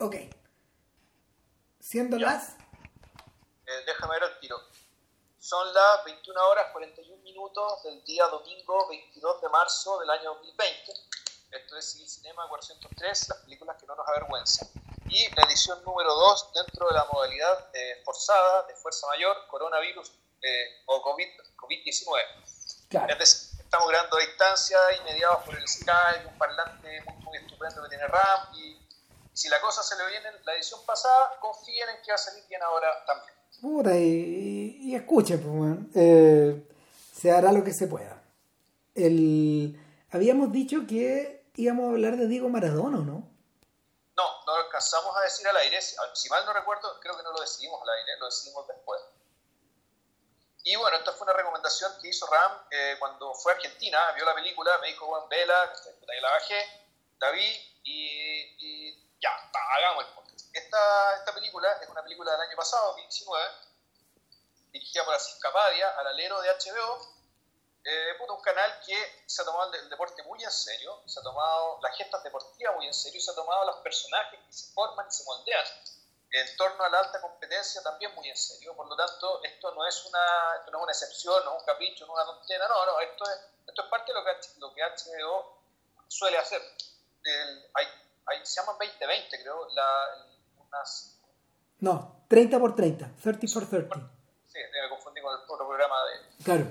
Ok. Siendo las... Eh, déjame ver el tiro. Son las 21 horas 41 minutos del día domingo 22 de marzo del año 2020. Esto es Civil Cinema 403, las películas que no nos avergüenzan. Y la edición número 2 dentro de la modalidad eh, forzada de fuerza mayor, coronavirus eh, o COVID-19. Claro. Es decir, estamos grabando a distancia y mediados por el Skype, un parlante muy, muy estupendo que tiene RAM. Y si la cosa se le viene en la edición pasada, confíen en que va a salir bien ahora también. Puta, y, y escuchen, pues. Eh, se hará lo que se pueda. El, habíamos dicho que íbamos a hablar de Diego Maradona, ¿no? No, no lo alcanzamos a decir al aire. Si, mal no recuerdo, creo que no lo decidimos al aire, lo decidimos después. Y bueno, esta fue una recomendación que hizo Ram eh, cuando fue a Argentina, vio la película, me dijo, Juan, vela, que la bajé, la vi y, y ya, hagamos el podcast. Esta, esta película es una película del año pasado, 2019, dirigida por Asís Capadia, al alero de HBO, eh, puto, un canal que se ha tomado el, deporte muy en serio, se ha tomado las gestas deportivas muy en serio se ha tomado los personajes que se forman y se moldean en torno a la alta competencia también muy en serio. Por lo tanto, esto no es una, esto no es una excepción, no es un capricho, no es una tontera, no, no, esto es, esto es parte de lo que, lo que HBO suele hacer. El, hay, se llaman 2020, creo, la, unas... No, 30 por 30, 30 por 30. Sí, me confundí con el otro programa de... Claro.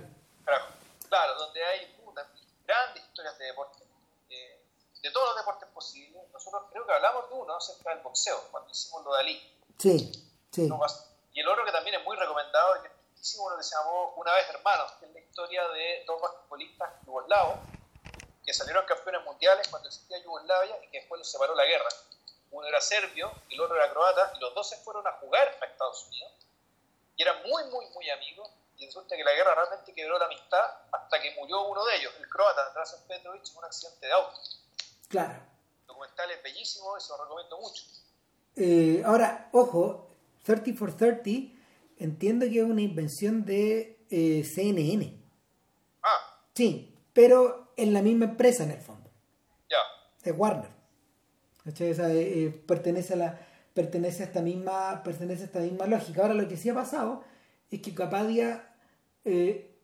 Claro, claro donde hay puta, grandes historias de deporte, de, de todos los deportes posibles. Nosotros creo que hablamos de uno acerca del boxeo, cuando hicimos lo de Ali. Sí, sí. Y el otro que también es muy recomendado, que hicimos uno que se llamó Una vez Hermanos, que es la historia de dos basquetbolistas yugoslavos que salieron campeones mundiales cuando existía Yugoslavia y que después los separó la guerra. Uno era serbio y el otro era croata, y los dos se fueron a jugar a Estados Unidos. Y eran muy, muy, muy amigos. Y resulta que la guerra realmente quebró la amistad hasta que murió uno de ellos, el croata, Drazen Petrovic, en un accidente de auto. Claro. El documental es bellísimo y se lo recomiendo mucho. Eh, ahora, ojo, 30 for 30, entiendo que es una invención de eh, CNN. Ah. Sí, pero en la misma empresa en el fondo. Ya. Es Warner. O sea, eh, pertenece a la pertenece a esta misma pertenece a esta misma lógica. Ahora lo que sí ha pasado es que Capadia eh,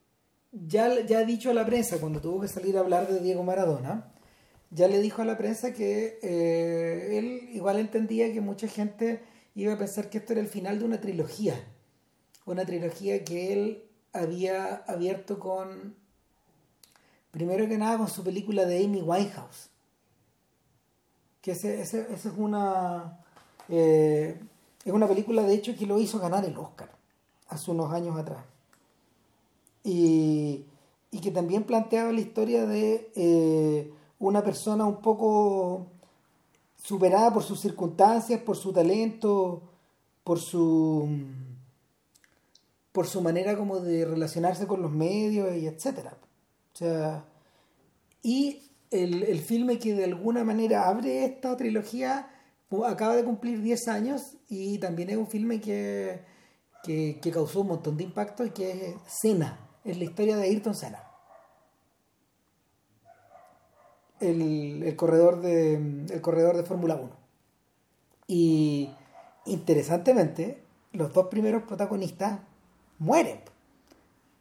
ya, ya ha dicho a la prensa cuando tuvo que salir a hablar de Diego Maradona, ya le dijo a la prensa que eh, él igual entendía que mucha gente iba a pensar que esto era el final de una trilogía. Una trilogía que él había abierto con, primero que nada, con su película de Amy Winehouse. Que ese, ese, ese es una... Eh, es una película, de hecho, que lo hizo ganar el Oscar hace unos años atrás. Y, y que también planteaba la historia de eh, una persona un poco superada por sus circunstancias, por su talento, por su por su manera como de relacionarse con los medios y etcétera. O sea, y el, el filme que de alguna manera abre esta trilogía acaba de cumplir 10 años y también es un filme que, que, que causó un montón de impacto y que es Senna, es la historia de Ayrton Senna. El, el, corredor de el corredor de Fórmula 1 y interesantemente los dos primeros protagonistas mueren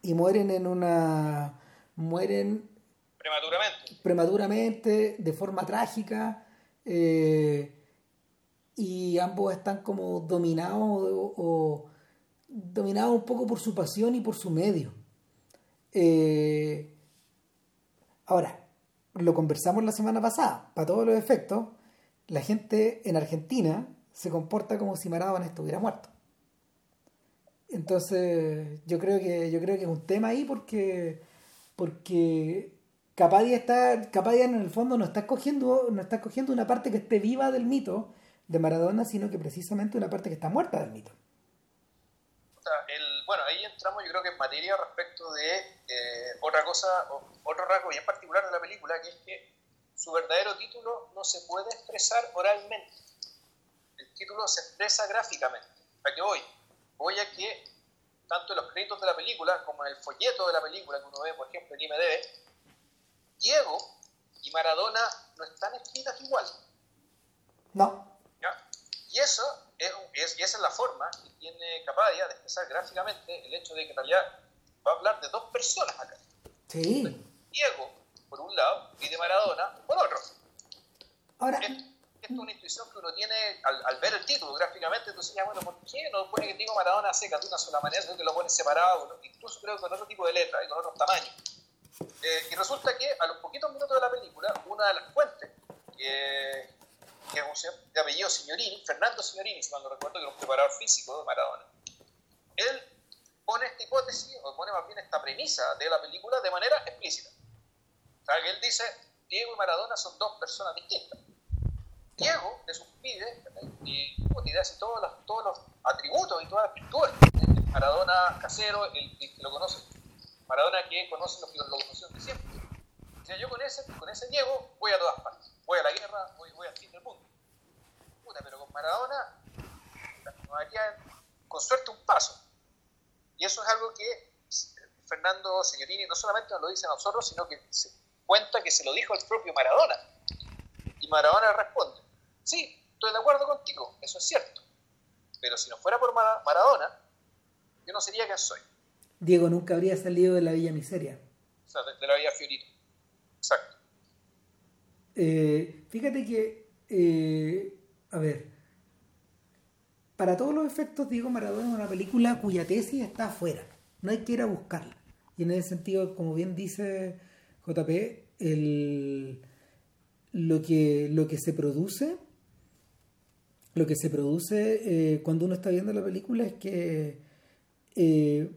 y mueren en una mueren prematuramente. prematuramente de forma trágica eh, y ambos están como dominados o, o, dominados un poco por su pasión y por su medio. Eh, ahora lo conversamos la semana pasada para todos los efectos la gente en Argentina se comporta como si Maradona estuviera muerto. Entonces yo creo que yo creo que es un tema ahí porque porque Capadia está Capadia en el fondo no está escogiendo no está escogiendo una parte que esté viva del mito de Maradona sino que precisamente una parte que está muerta del mito. O sea, el, bueno ahí entramos yo creo que en materia respecto de eh, otra cosa otro rasgo bien particular de la película que es que su verdadero título no se puede expresar oralmente. El título se expresa gráficamente. ¿a qué voy? voy a que tanto en los créditos de la película como en el folleto de la película que uno ve, por ejemplo, en IMDb, Diego y Maradona no están escritas igual. No. ¿Ya? Y eso es, es, y esa es la forma que tiene Capadia de expresar gráficamente el hecho de que en realidad va a hablar de dos personas acá. Sí. Diego, por un lado, y de Maradona, por otro. Ahora, Es una intuición que uno tiene al, al ver el título gráficamente, entonces ya, bueno, ¿por qué no pone que Diego Maradona seca de una sola manera, sino que lo pone separado, incluso creo que con otro tipo de letra y con otros tamaños? Eh, y resulta que a los poquitos minutos de la película, una de las fuentes, que, es un de apellido Signorini, Fernando Signorini, si mal no recuerdo, que era un preparador físico de Maradona, él pone esta hipótesis, o pone más bien esta premisa de la película de manera explícita. O sea, que él dice, Diego y Maradona son dos personas distintas. Diego de sus pibes y, y todos los, todos los atributos y todas las virtudes. Maradona casero, el, que lo conoce, Maradona que conoce los que lo conocieron de siempre. O sea, yo con ese, con ese Diego voy a todas partes. Voy a la guerra, voy, voy al fin del mundo. Pero con Maradona nos haría con suerte un paso. Y eso es algo que Fernando Signorini no solamente nos lo dice a nosotros, sino que se cuenta que se lo dijo el propio Maradona. Maradona responde, sí, estoy de acuerdo contigo, eso es cierto. Pero si no fuera por Maradona, yo no sería quien soy. Diego nunca habría salido de la Villa Miseria. O sea, de, de la Villa Fiorito. Exacto. Eh, fíjate que, eh, a ver, para todos los efectos, Diego Maradona es una película cuya tesis está afuera. No hay que ir a buscarla. Y en ese sentido, como bien dice JP, el, lo, que, lo que se produce, lo que se produce eh, cuando uno está viendo la película es que eh,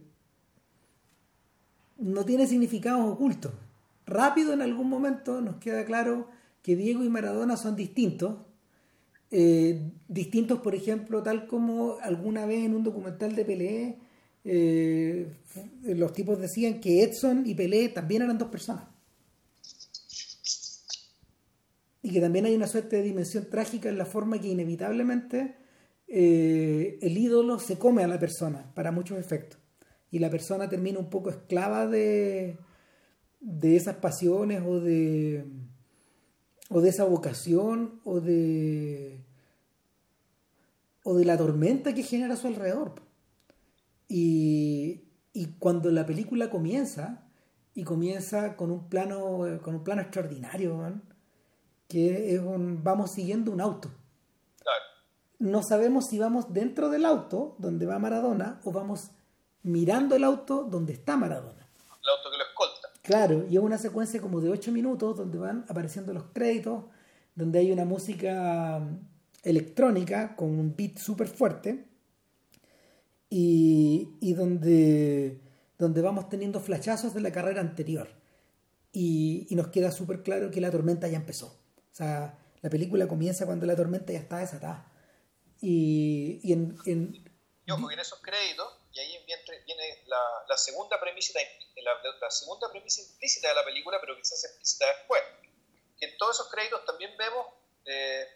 no tiene significados ocultos. Rápido en algún momento nos queda claro que Diego y Maradona son distintos. Eh, distintos, por ejemplo, tal como alguna vez en un documental de Pelé, los tipos decían que Edson y Pelé también eran dos personas. Y que también hay una suerte de dimensión trágica en la forma que inevitablemente eh, el ídolo se come a la persona para muchos efectos. Y la persona termina un poco esclava de, de esas pasiones o de o de esa vocación o de o de la tormenta que genera a su alrededor y, y cuando la película comienza y comienza con un plano con un plano extraordinario. Que es un, vamos siguiendo un auto claro. no sabemos si vamos dentro del auto donde va Maradona o vamos mirando el auto donde está Maradona el auto que lo escolta Claro, y es una secuencia como de 8 minutos donde van apareciendo los créditos, donde hay una música electrónica con un beat súper fuerte y, y, donde, donde vamos teniendo flachazos de la carrera anterior. Y, y nos queda súper claro que la tormenta ya empezó. O sea, la película comienza cuando la tormenta ya está desatada. Y, y en, en, y ojo, en esos créditos y ahí viene, viene la, la, segunda premisa, la, la, segunda premisa implícita de la película, pero hace explícita después. Que en todos esos créditos también vemos eh,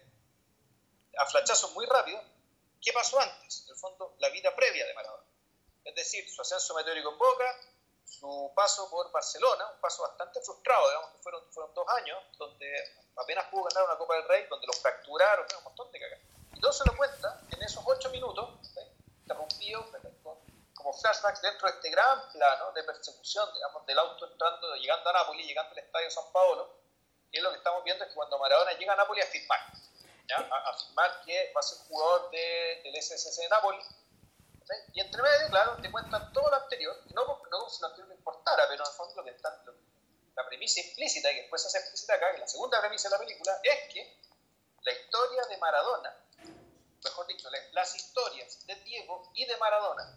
a flachazos muy rápidos qué pasó antes, en el fondo, la vida previa de Maradona. Es decir, su ascenso meteórico en Boca, su paso por Barcelona, un paso bastante frustrado, digamos que fueron, fueron dos años, donde apenas pudo ganar una Copa del Rey, donde lo fracturaron, un montón de cagadas. Y todo se lo cuenta en esos ocho minutos, ¿sí? como flashbacks dentro de este gran plano de persecución, digamos, del auto entrando, llegando a Nápoles, llegando al estadio San Paolo, y es lo que estamos viendo es que cuando Maradona llega a Nápoles a firmar, ¿ya? A, firmar que va a ser jugador de, del SSC de Nápoles, y entre medio, claro, te cuentan todo lo anterior, no porque no lo anterior no importara, pero en fondo lo que está, lo, la premisa implícita, y después se hace explícita acá, que la segunda premisa de la película, es que la historia de Maradona, mejor dicho, las historias de Diego y de Maradona,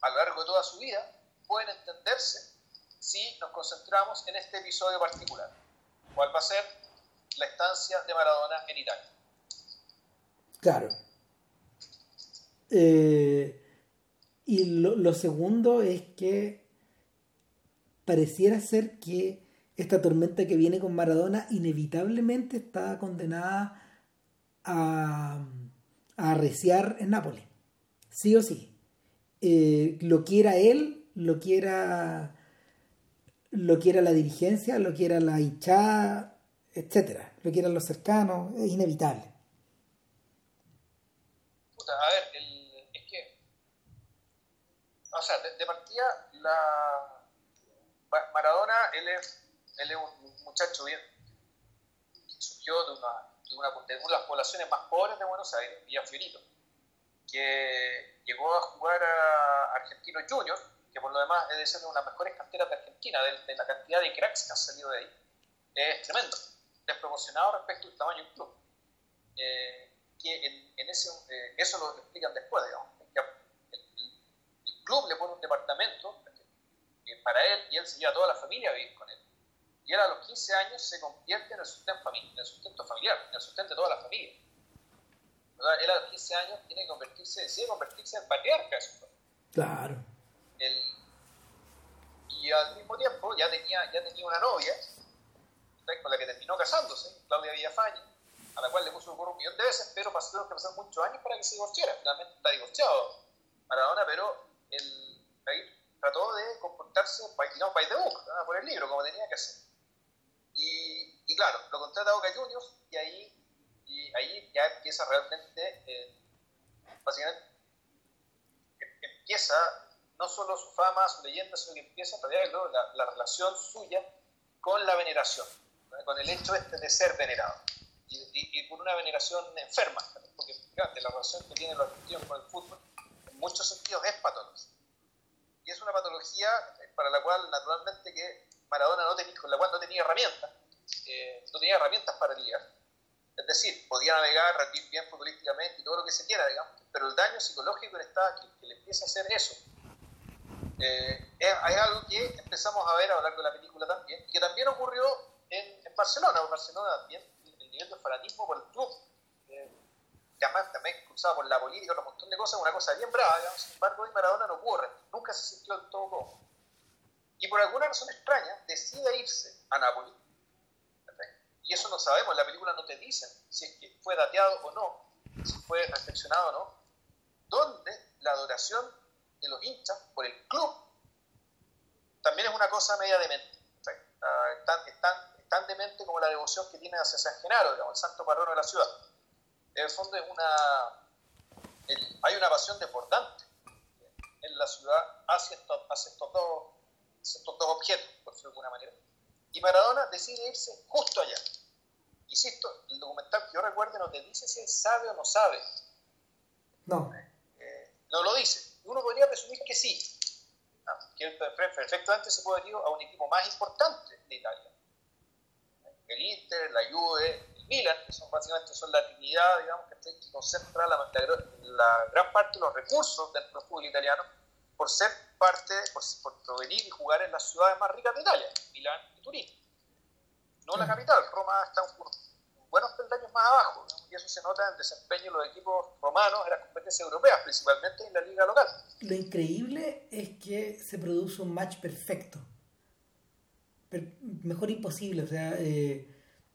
a lo largo de toda su vida pueden entenderse si nos concentramos en este episodio particular, cuál va a ser la estancia de Maradona en Italia. Claro. Eh, y lo, lo, segundo es que pareciera ser que esta tormenta que viene con Maradona inevitablemente está condenada a, a arreciar en Nápoles. Sí o sí eh, lo quiera él, lo quiera, lo quiera la dirigencia, lo quiera la hinchada, etcétera, lo quieran los cercanos, es inevitable. a ver, el, es que, o sea, de, partida, la Maradona, él es, él es un muchacho bien, surgió de una, de una, de una de las poblaciones más pobres de Buenos Aires, Villa Fiorito, que llegó a jugar a Argentinos Juniors, que por lo demás es de una de las mejores canteras de Argentina, de, la cantidad de cracks que han salido de ahí, es tremendo, desproporcionado respecto al tamaño del club. Eh, que en, ese, eh, eso lo explican después, digamos. El, club le pone un departamento para él y él se lleva a toda la familia a vivir con él. Y él a los 15 años se convierte en el sustento, en el sustento familiar, en el sustento de toda la familia. Él a los 15 años tiene que convertirse, decide convertirse en patriarca de su Claro. y al mismo tiempo ya tenía, ya tenía una novia con la que terminó casándose, Claudia Villafaña, a la cual le puso un millón de veces, pero pasaron que pasar muchos años para que se divorciara. Finalmente está divorciado Maradona, pero él trató de comportarse digamos, by the book, por el libro, como tenía que hacer. Y, y claro, lo contrata Boca Juniors y ahí, y ahí ya empieza realmente, eh, básicamente, empieza no solo su fama, su leyenda, sino que empieza a la, la relación suya con la veneración, con el hecho este de ser venerado. Y, por una veneración enferma, porque fíjate, la relación que tienen los argentinos con el fútbol en muchos sentidos es patológica. Y es una patología para la cual naturalmente que Maradona no tenía, con la cual no tenía herramientas, eh, no tenía herramientas para lidiar. Es decir, podía navegar, bien futbolísticamente y todo lo que se quiera, digamos, pero el daño psicológico que, está, que, que le empieza a hacer eso eh, es, algo que empezamos a ver a lo largo de la película también, que también ocurrió en, en Barcelona, en Barcelona también nivel de fanatismo por el club, eh, que además también cruzado por la política, un montón de cosas, una cosa bien brava, digamos, sin embargo, hoy Maradona no ocurre, nunca se sintió del todo cómodo. Y por alguna razón extraña, decide irse a Nápoles. Y eso no sabemos, en la película no te dicen si es que fue dateado o no, si fue reflexionado o no, donde la adoración de los hinchas por el club también es una cosa media demente. Están, están tan demente como la devoción que tiene hacia San Genaro, digamos, el santo patrono de la ciudad. En el fondo es una, hay una pasión desbordante en la ciudad hacia estos, estos, dos, estos dos objetos, por decirlo de alguna manera. Y Maradona decide irse justo allá. Insisto, el documental que yo recuerdo no te dice si él sabe o no sabe. No. Eh, no lo dice. Uno podría presumir que sí. que perfectamente se puede ir a un equipo más importante de Italia el Inter, la Juve, el Milan, que son básicamente son la trinidad, digamos, que, concentra la, la, gran parte de los recursos del fútbol italiano por ser parte, por, por, provenir y jugar en las ciudades más ricas de Italia, Milán y Turín. No la capital, Roma está un, buenos peldaños más abajo, y eso se nota en el desempeño de los equipos romanos en las competencias europeas, principalmente en la liga local. Lo increíble es que se produce un match perfecto mejor imposible, o sea... Eh...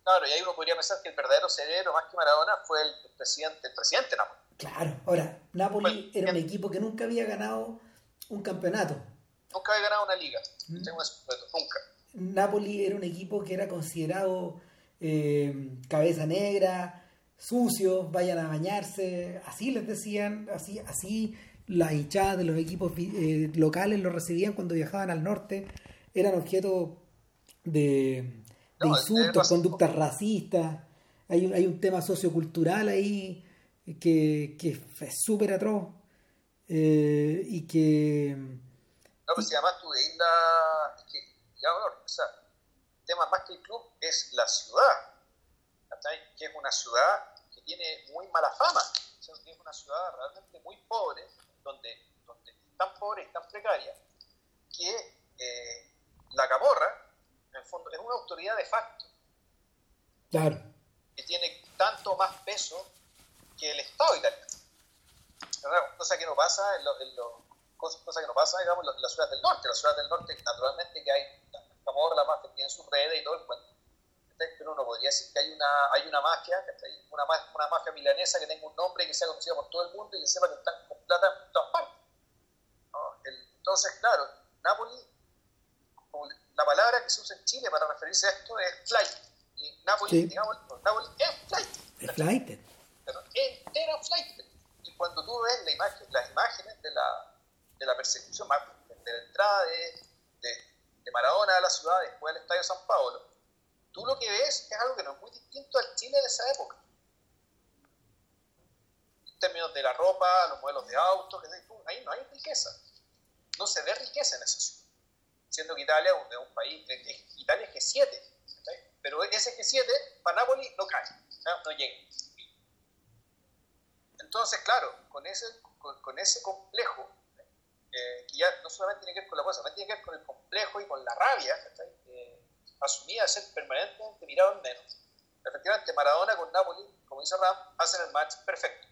Claro, y ahí uno podría pensar que el verdadero cerebro, más que Maradona, fue el presidente, el presidente Napoli. Claro, ahora, Napoli era un equipo que nunca había ganado un campeonato. Nunca había ganado una liga, ¿Mm? nunca. Napoli era un equipo que era considerado eh, cabeza negra, sucio, vayan a bañarse, así les decían, así, así las hinchadas de los equipos eh, locales lo recibían cuando viajaban al norte, eran objeto de, insultos, conductas racistas. Hay un, hay un tema sociocultural ahí que, que es súper atroz eh, y que... No, pues si además tú veis la... que, ya, o sea, el tema más que el club es la ciudad, que es una ciudad que tiene muy mala fama, es una ciudad realmente muy pobre, donde, donde tan pobre y tan precaria, que eh, la camorra en el fondo, es una autoridad de facto. Claro. Que tiene tanto más peso que el Estado italiano. Cosa que no pasa en, lo, en lo, cosa que no pasa, digamos, en las ciudades del norte. Las ciudades del norte, naturalmente, que hay la mafia tiene sus redes y todo el cuento. Pero uno podría decir que hay una, hay una mafia, una, una mafia milanesa que tenga un nombre y que sea conocida por todo el mundo y que sepa que están con plata en todas partes. entonces, claro, Napoli la palabra que se usa en Chile para referirse a esto es flight. Y Napoli, digamos, Napoli es flight. Es flight. Pero era flight. Y cuando tú ves la imagen, las imágenes de la, de la persecución, de la entrada de, de, Maradona a la ciudad después del Estadio San Paulo, tú lo que ves es algo que no es muy distinto al Chile de esa época. En términos de la ropa, los modelos de autos, ahí no hay riqueza. No se ve riqueza en esa ciudad. Siendo que Italia es un, país, Italia es G7, pero ese G7 para Nápoles no cae, no llega. Entonces, claro, con ese, con, ese complejo, eh, que ya no solamente tiene que ver con la cosa, también tiene que ver con el complejo y con la rabia, eh, asumida de ser permanentemente mirado en menos. Efectivamente, Maradona con Napoli, como dice Ram, hacen el match perfecto.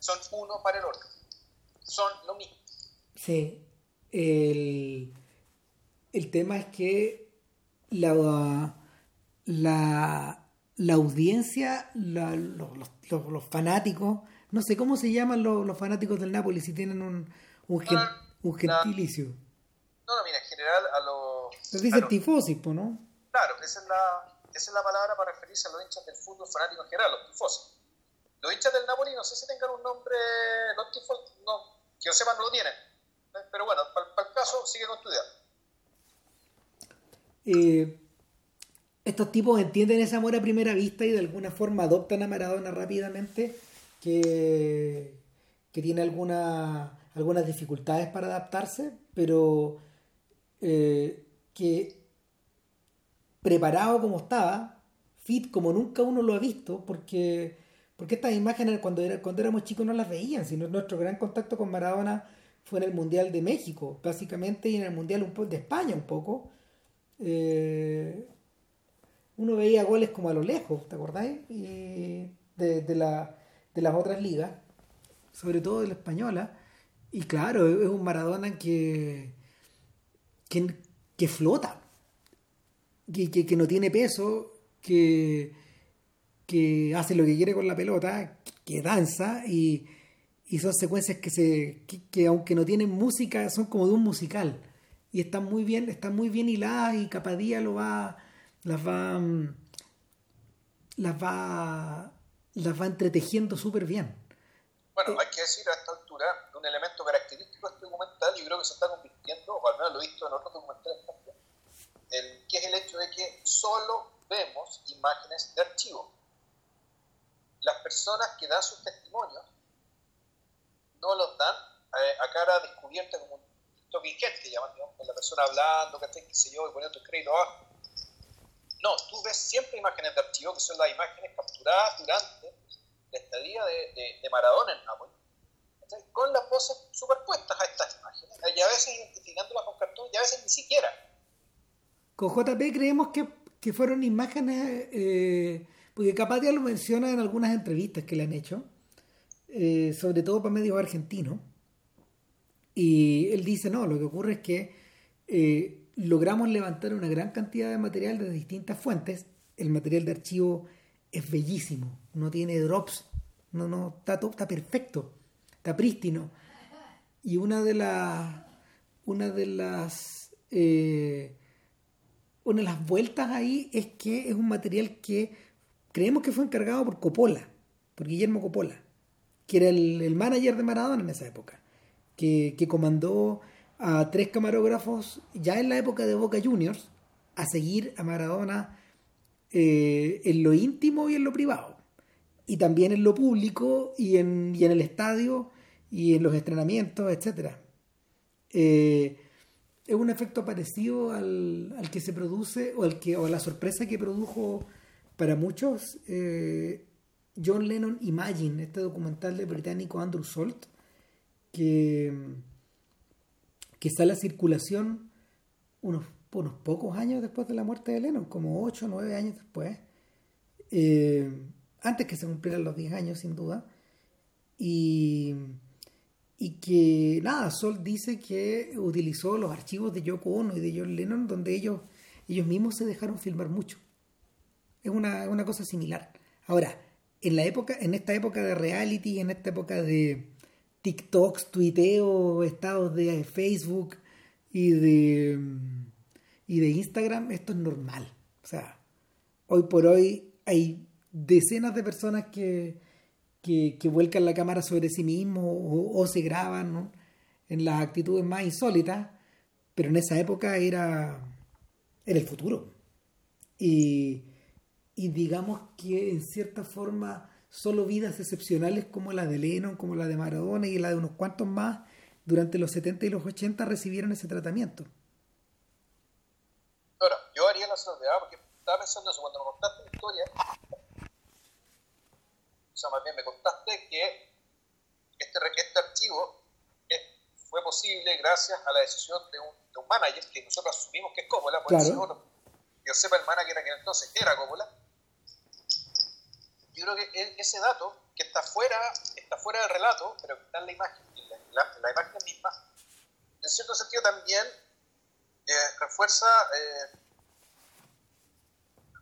Son uno para el otro. Son lo mismo. Sí. El, el tema es que la, la, la audiencia, la, los, los, fanáticos, no sé cómo se llaman los, fanáticos del Napoli, si tienen un, un, un gentilicio. No, no, mira, en general a los... Se dicen tifosis, ¿no? Claro, esa es, la, esa es la palabra para referirse a los hinchas del fútbol fanático en general, los tifosis. Los hinchas del Napoli no sé si tengan un nombre, los tifosis, no, que yo sepa no lo tienen. Pero bueno, para, el caso sigue con tu idea. Eh, estos tipos entienden ese amor a primera vista y de alguna forma adoptan a Maradona rápidamente, que, que tiene alguna, algunas dificultades para adaptarse, pero eh, que preparado como estaba, fit como nunca uno lo ha visto, porque, porque estas imágenes cuando, era, cuando éramos chicos no las veían, sino nuestro gran contacto con Maradona fue en el Mundial de México, básicamente, y en el Mundial de España un poco. Eh, uno veía goles como a lo lejos, ¿te acordáis? Y de, de, la, de las otras ligas, sobre todo de la española. Y claro, es un Maradona que, que, flota, que, que, no tiene peso, que, que hace lo que quiere con la pelota, que danza y, y son secuencias que, se, que, aunque no tienen música, son como de un musical. Y están muy bien, están muy bien hiladas y Capadía lo va las va mm, las va las va entretejiendo súper bien. Bueno, eh, hay que decir a esta altura un elemento característico de este documental, y creo que se está convirtiendo, o al menos lo he visto en otros documentales también, el, que es el hecho de que solo vemos imágenes de archivo. Las personas que dan sus testimonios no los dan eh, a cara descubierta como un talking que llaman, digamos, con la persona hablando, que qué sé yo, y poniendo el crédito abajo. No, tú ves siempre imágenes de archivo, que son las imágenes capturadas durante la estadía de, de, Maradona en Nápoles, con las voces superpuestas a estas imágenes, y a veces identificándolas con cartón y a veces ni siquiera. Con JP creemos que, que fueron imágenes, eh, porque capaz ya lo menciona en algunas entrevistas que le han hecho, eh, sobre todo para medios argentinos, y él dice, no, lo que ocurre es que eh, logramos levantar una gran cantidad de material de distintas fuentes. El material de archivo es bellísimo, no tiene drops, no, no, está, está perfecto, está prístino. Y una de las una de las eh, una de las vueltas ahí es que es un material que creemos que fue encargado por Coppola, por Guillermo Coppola, que era el, el manager de Maradona en esa época, que, comandó a tres camarógrafos ya en la época de Boca Juniors a seguir a Maradona eh, en lo íntimo y en lo privado. Y también en lo público y en, y en el estadio y en los entrenamientos, etc. Eh, es un efecto parecido al, al, que se produce o, al que, o a la sorpresa que produjo para muchos eh, John Lennon Imagine, este documental del británico Andrew Salt, que que sale a circulación unos, unos pocos años después de la muerte de Lennon, como 8 o 9 años después, eh, antes que se cumplieran los 10 años sin duda, y, y que nada, Sol dice que utilizó los archivos de Yoko Ono y de John Lennon donde ellos, ellos mismos se dejaron filmar mucho. Es una, una cosa similar. Ahora, en la época, en esta época de reality, en esta época de, TikToks, tuiteo, estados de Facebook y de, y de Instagram, esto es normal. O sea, hoy por hoy hay decenas de personas que, que, vuelcan la cámara sobre sí mismo o, se graban en las actitudes más insólitas, pero en esa época era, era el futuro. Y, y digamos que en cierta forma solo vidas excepcionales como la de Lennon, como la de Maradona y la de unos cuantos más durante los 70 y los 80 recibieron ese tratamiento. Ahora, yo haría la salvedad porque estaba pensando eso cuando me contaste la historia. O sea, más bien me contaste que este, este archivo fue posible gracias a la decisión de un, de un manager que nosotros asumimos que es Coppola, por claro. yo sepa el manager que entonces era Coppola. Yo creo que e, ese dato, que está fuera, está fuera del relato, pero que está en la imagen, en la, la imagen misma, en cierto sentido también eh, refuerza eh,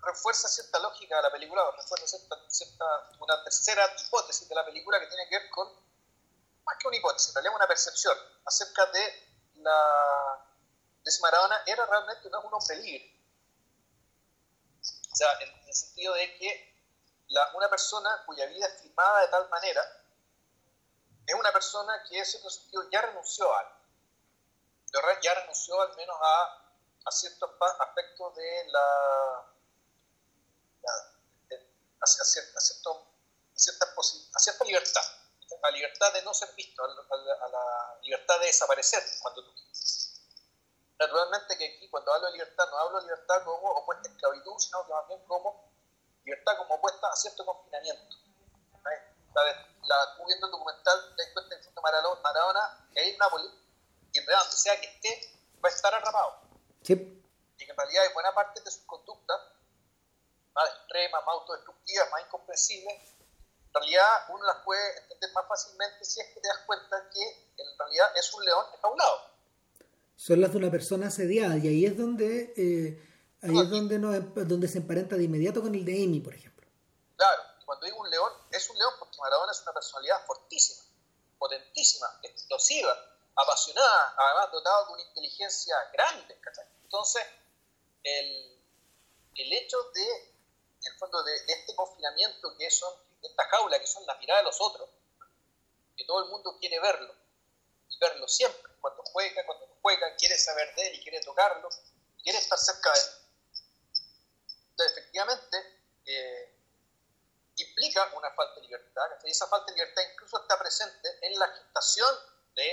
refuerza cierta lógica de la película, o refuerza cierta, una tercera hipótesis de la película que tiene que ver con, más que una hipótesis, en realidad una percepción acerca de la de si Maradona era realmente un hombre libre. O sea, en, el sentido de que la, una persona cuya vida es filmada de tal manera es una persona que en cierto sentido ya renunció a algo. Ya renunció al menos a, a ciertos aspectos de la a, cierta, a, cierta, libertad, a libertad de no ser visto, a, la, libertad de desaparecer cuando tú quieres. Naturalmente que aquí cuando hablo de libertad no hablo de libertad como opuesta a esclavitud, sino que más bien como libertad como opuesta a cierto confinamiento. La, tú viendo el documental te cuenta que Maradona es en Nápoles y en realidad donde sea que esté va a estar atrapado. Y que en realidad hay buena parte de sus conductas más extremas, más autodestructivas, más incomprensibles, en realidad uno las puede entender más fácilmente si es que te das cuenta que en realidad es un león enjaulado. Son las de una persona asediada y ahí es donde eh, ahí es donde, no, donde se emparenta de inmediato con el de Amy, por ejemplo. Claro, cuando digo un león, es un león porque Maradona es una personalidad fortísima, potentísima, explosiva, apasionada, además dotado de una inteligencia grande. Entonces, el, el hecho de en el fondo, de, este confinamiento que son, de esta jaula que son la mirada de los otros, que todo el mundo quiere verlo, y verlo siempre, cuando juega, cuando no juega, quiere saber de él y quiere tocarlo, quiere estar cerca de él. Efectivamente, eh, implica una falta de libertad, y esa falta de libertad incluso está presente en la gestación de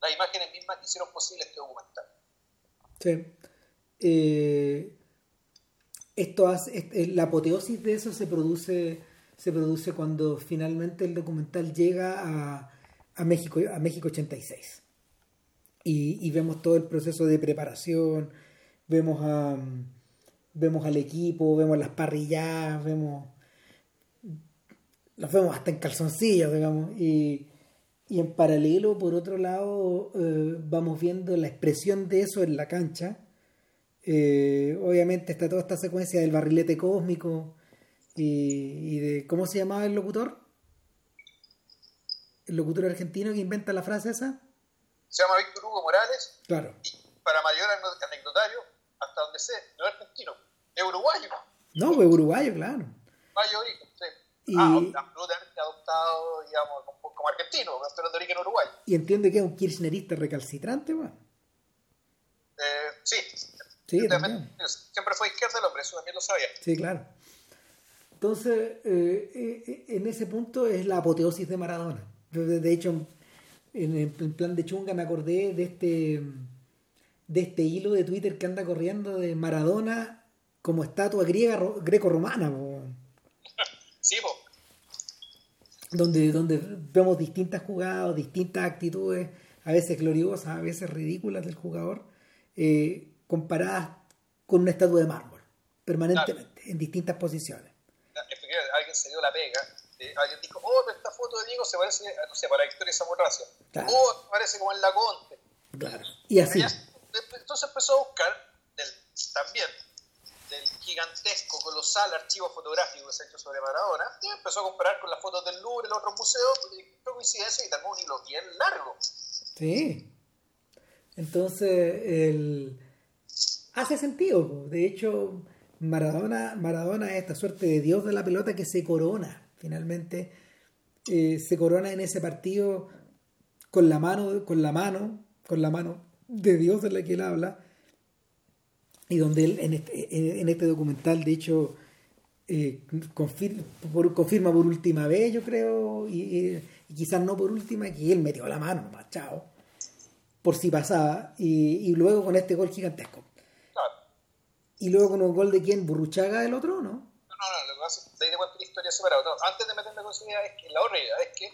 las imágenes mismas que hicieron posible este documental. Sí. Eh, esto hace, la apoteosis de eso se produce, se produce cuando finalmente el documental llega a, México, a México 86. Y, y, vemos todo el proceso de preparación, vemos a vemos al equipo, vemos las parrillas, vemos los vemos hasta en calzoncillos, digamos, y, y en paralelo, por otro lado, eh, vamos viendo la expresión de eso en la cancha, eh, obviamente está toda esta secuencia del barrilete cósmico y, de. ¿Cómo se llamaba el locutor? El locutor argentino que inventa la frase esa. Se llama Víctor Hugo Morales. Claro. Y para mayor anecdotario, hasta donde sé, no es argentino, es uruguayo. No, pues uruguayo, claro. Uruguayo sí. Y... Ah, absolutamente adoptado, digamos, como, argentino, pero de origen uruguayo. Y entiende que es un kirchnerista recalcitrante, bueno. Eh, sí, Siempre fue izquierda el hombre, eso también lo sabía. Sí, claro. Entonces, eh, eh, en ese punto es la apoteosis de Maradona. De hecho, en el plan de chunga me acordé de este de este hilo de Twitter que anda corriendo de Maradona como estatua griega greco-romana. Sí, po. Donde, donde vemos distintas jugadas, distintas actitudes, a veces gloriosas, a veces ridículas del jugador. Eh, comparadas con una estatua de mármol, permanentemente, en distintas posiciones. Alguien se dio la pega, eh, alguien dijo, oh, esta foto de Diego se parece, no sé, para Victoria Zamorracia, claro. oh, parece como el Laconte. Claro, y así. Entonces empezó a buscar también del gigantesco, colosal archivo fotográfico que se ha hecho sobre Maradona, y empezó a comparar con las fotos del Louvre y los otros museos, y coincidencia y también un hilo bien largo. Sí. Entonces, el hace sentido. De hecho, Maradona, Maradona es esta suerte de dios de la pelota que se corona finalmente eh, se corona en ese partido con la mano, con la mano, con la mano de Dios de la que él habla, y donde él en este, en este documental, de hecho, eh, confirma, por, confirma por última vez, yo creo, y, quizás no por última, que él metió la mano, chao, por si pasaba, y, luego con este gol gigantesco. Y luego con un gol de quién, Burruchaga del otro, ¿no? No, no, lo que pasa es que de cuenta la historia separada. antes de meterme con esa idea, es que la otra idea es que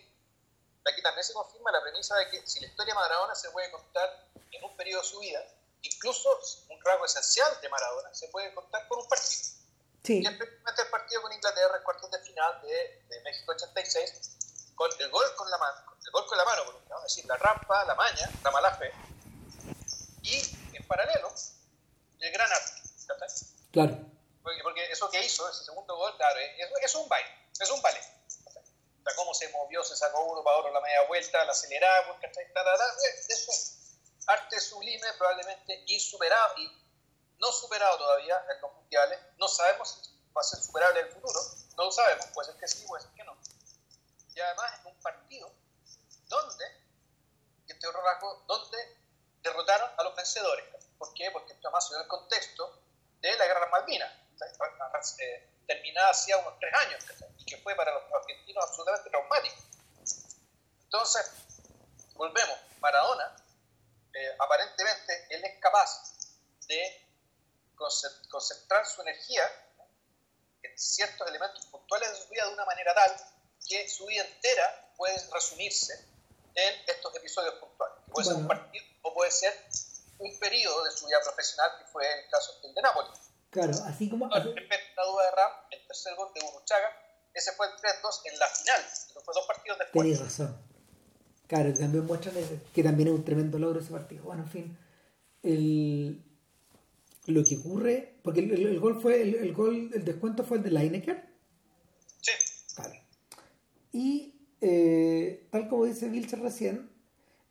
aquí también se confirma la premisa de que si la historia de Maradona se puede contar en un periodo de su vida, incluso un rasgo esencial de Maradona se puede contar por un partido. Sí. Y especialmente el partido con Inglaterra en cuartos de final de, de, México 86, con el gol con la mano, el gol con la mano, es decir, la rampa, la maña, la mala fe, y en paralelo, el gran arte. Claro. Porque, porque, eso que hizo, ese segundo gol, claro, es, es un baile, es un ballet. O sea, cómo se movió, se sacó uno para otro la media vuelta, la aceleraba, ¿cachai? Eso arte sublime, probablemente insuperado y no superado todavía en los mundiales. No sabemos si va a ser superable en el futuro, no lo sabemos, puede ser que sí, puede ser que no. Y además en un partido donde, este otro rasgo, donde derrotaron a los vencedores. ¿Por qué? Porque esto más en el contexto de la guerra Malvinas, eh, terminada hacía unos tres años, y que fue para los argentinos absolutamente traumático. Entonces, volvemos, Maradona eh, aparentemente él es capaz de concentrar su energía en ciertos elementos puntuales de su vida de una manera tal que su vida entera puede resumirse en estos episodios puntuales. puede ser un partido o puede ser un periodo de su vida profesional, que fue el caso del de Nápoles. Claro, así como... la duda de Ram, el tercer gol de Uruchaga, ese fue el 3-2 en la final, fue dos partidos después. Tenéis razón. Claro, también muestran que también es un tremendo logro ese partido. Bueno, en fin, el, lo que ocurre, porque el, gol fue, el, gol, el descuento fue el de Lineker. Sí. Vale. Y eh, tal como dice Vilcher recién,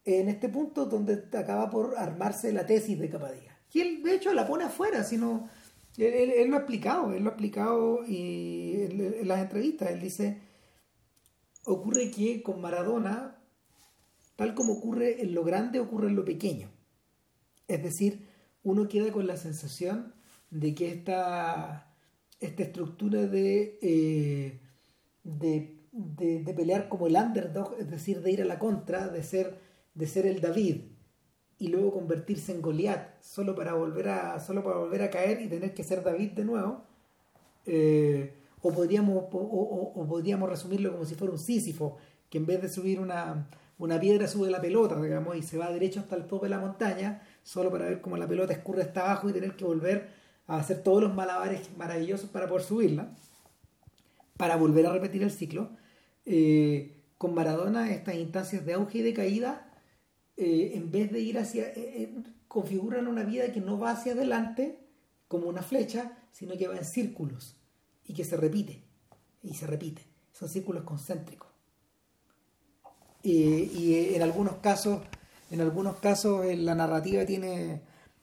en este punto donde acaba por armarse la tesis de Capadilla. Y él, de hecho, la pone afuera, sino. Él, lo ha explicado, él lo ha explicado y en las entrevistas. Él dice: ocurre que con Maradona Tal como ocurre en lo grande, ocurre en lo pequeño. Es decir, uno queda con la sensación de que esta, esta estructura de, eh, de, pelear como el underdog, es decir, de ir a la contra, de ser, de ser el David y luego convertirse en Goliat solo para volver a, solo para volver a caer y tener que ser David de nuevo, eh, o, podríamos, o podríamos resumirlo como si fuera un Sísifo, que en vez de subir una, una piedra sube la pelota, digamos, y se va derecho hasta el tope de la montaña, solo para ver cómo la pelota escurre hasta abajo y tener que volver a hacer todos los malabares maravillosos para poder subirla, para volver a repetir el ciclo. Eh, con Maradona, estas instancias de auge y de caída, eh, en vez de ir hacia. Eh, configuran una vida que no va hacia adelante como una flecha, sino que va en círculos y que se repite. Y se repite. Son círculos concéntricos y en algunos casos en algunos casos eh, la narrativa tiene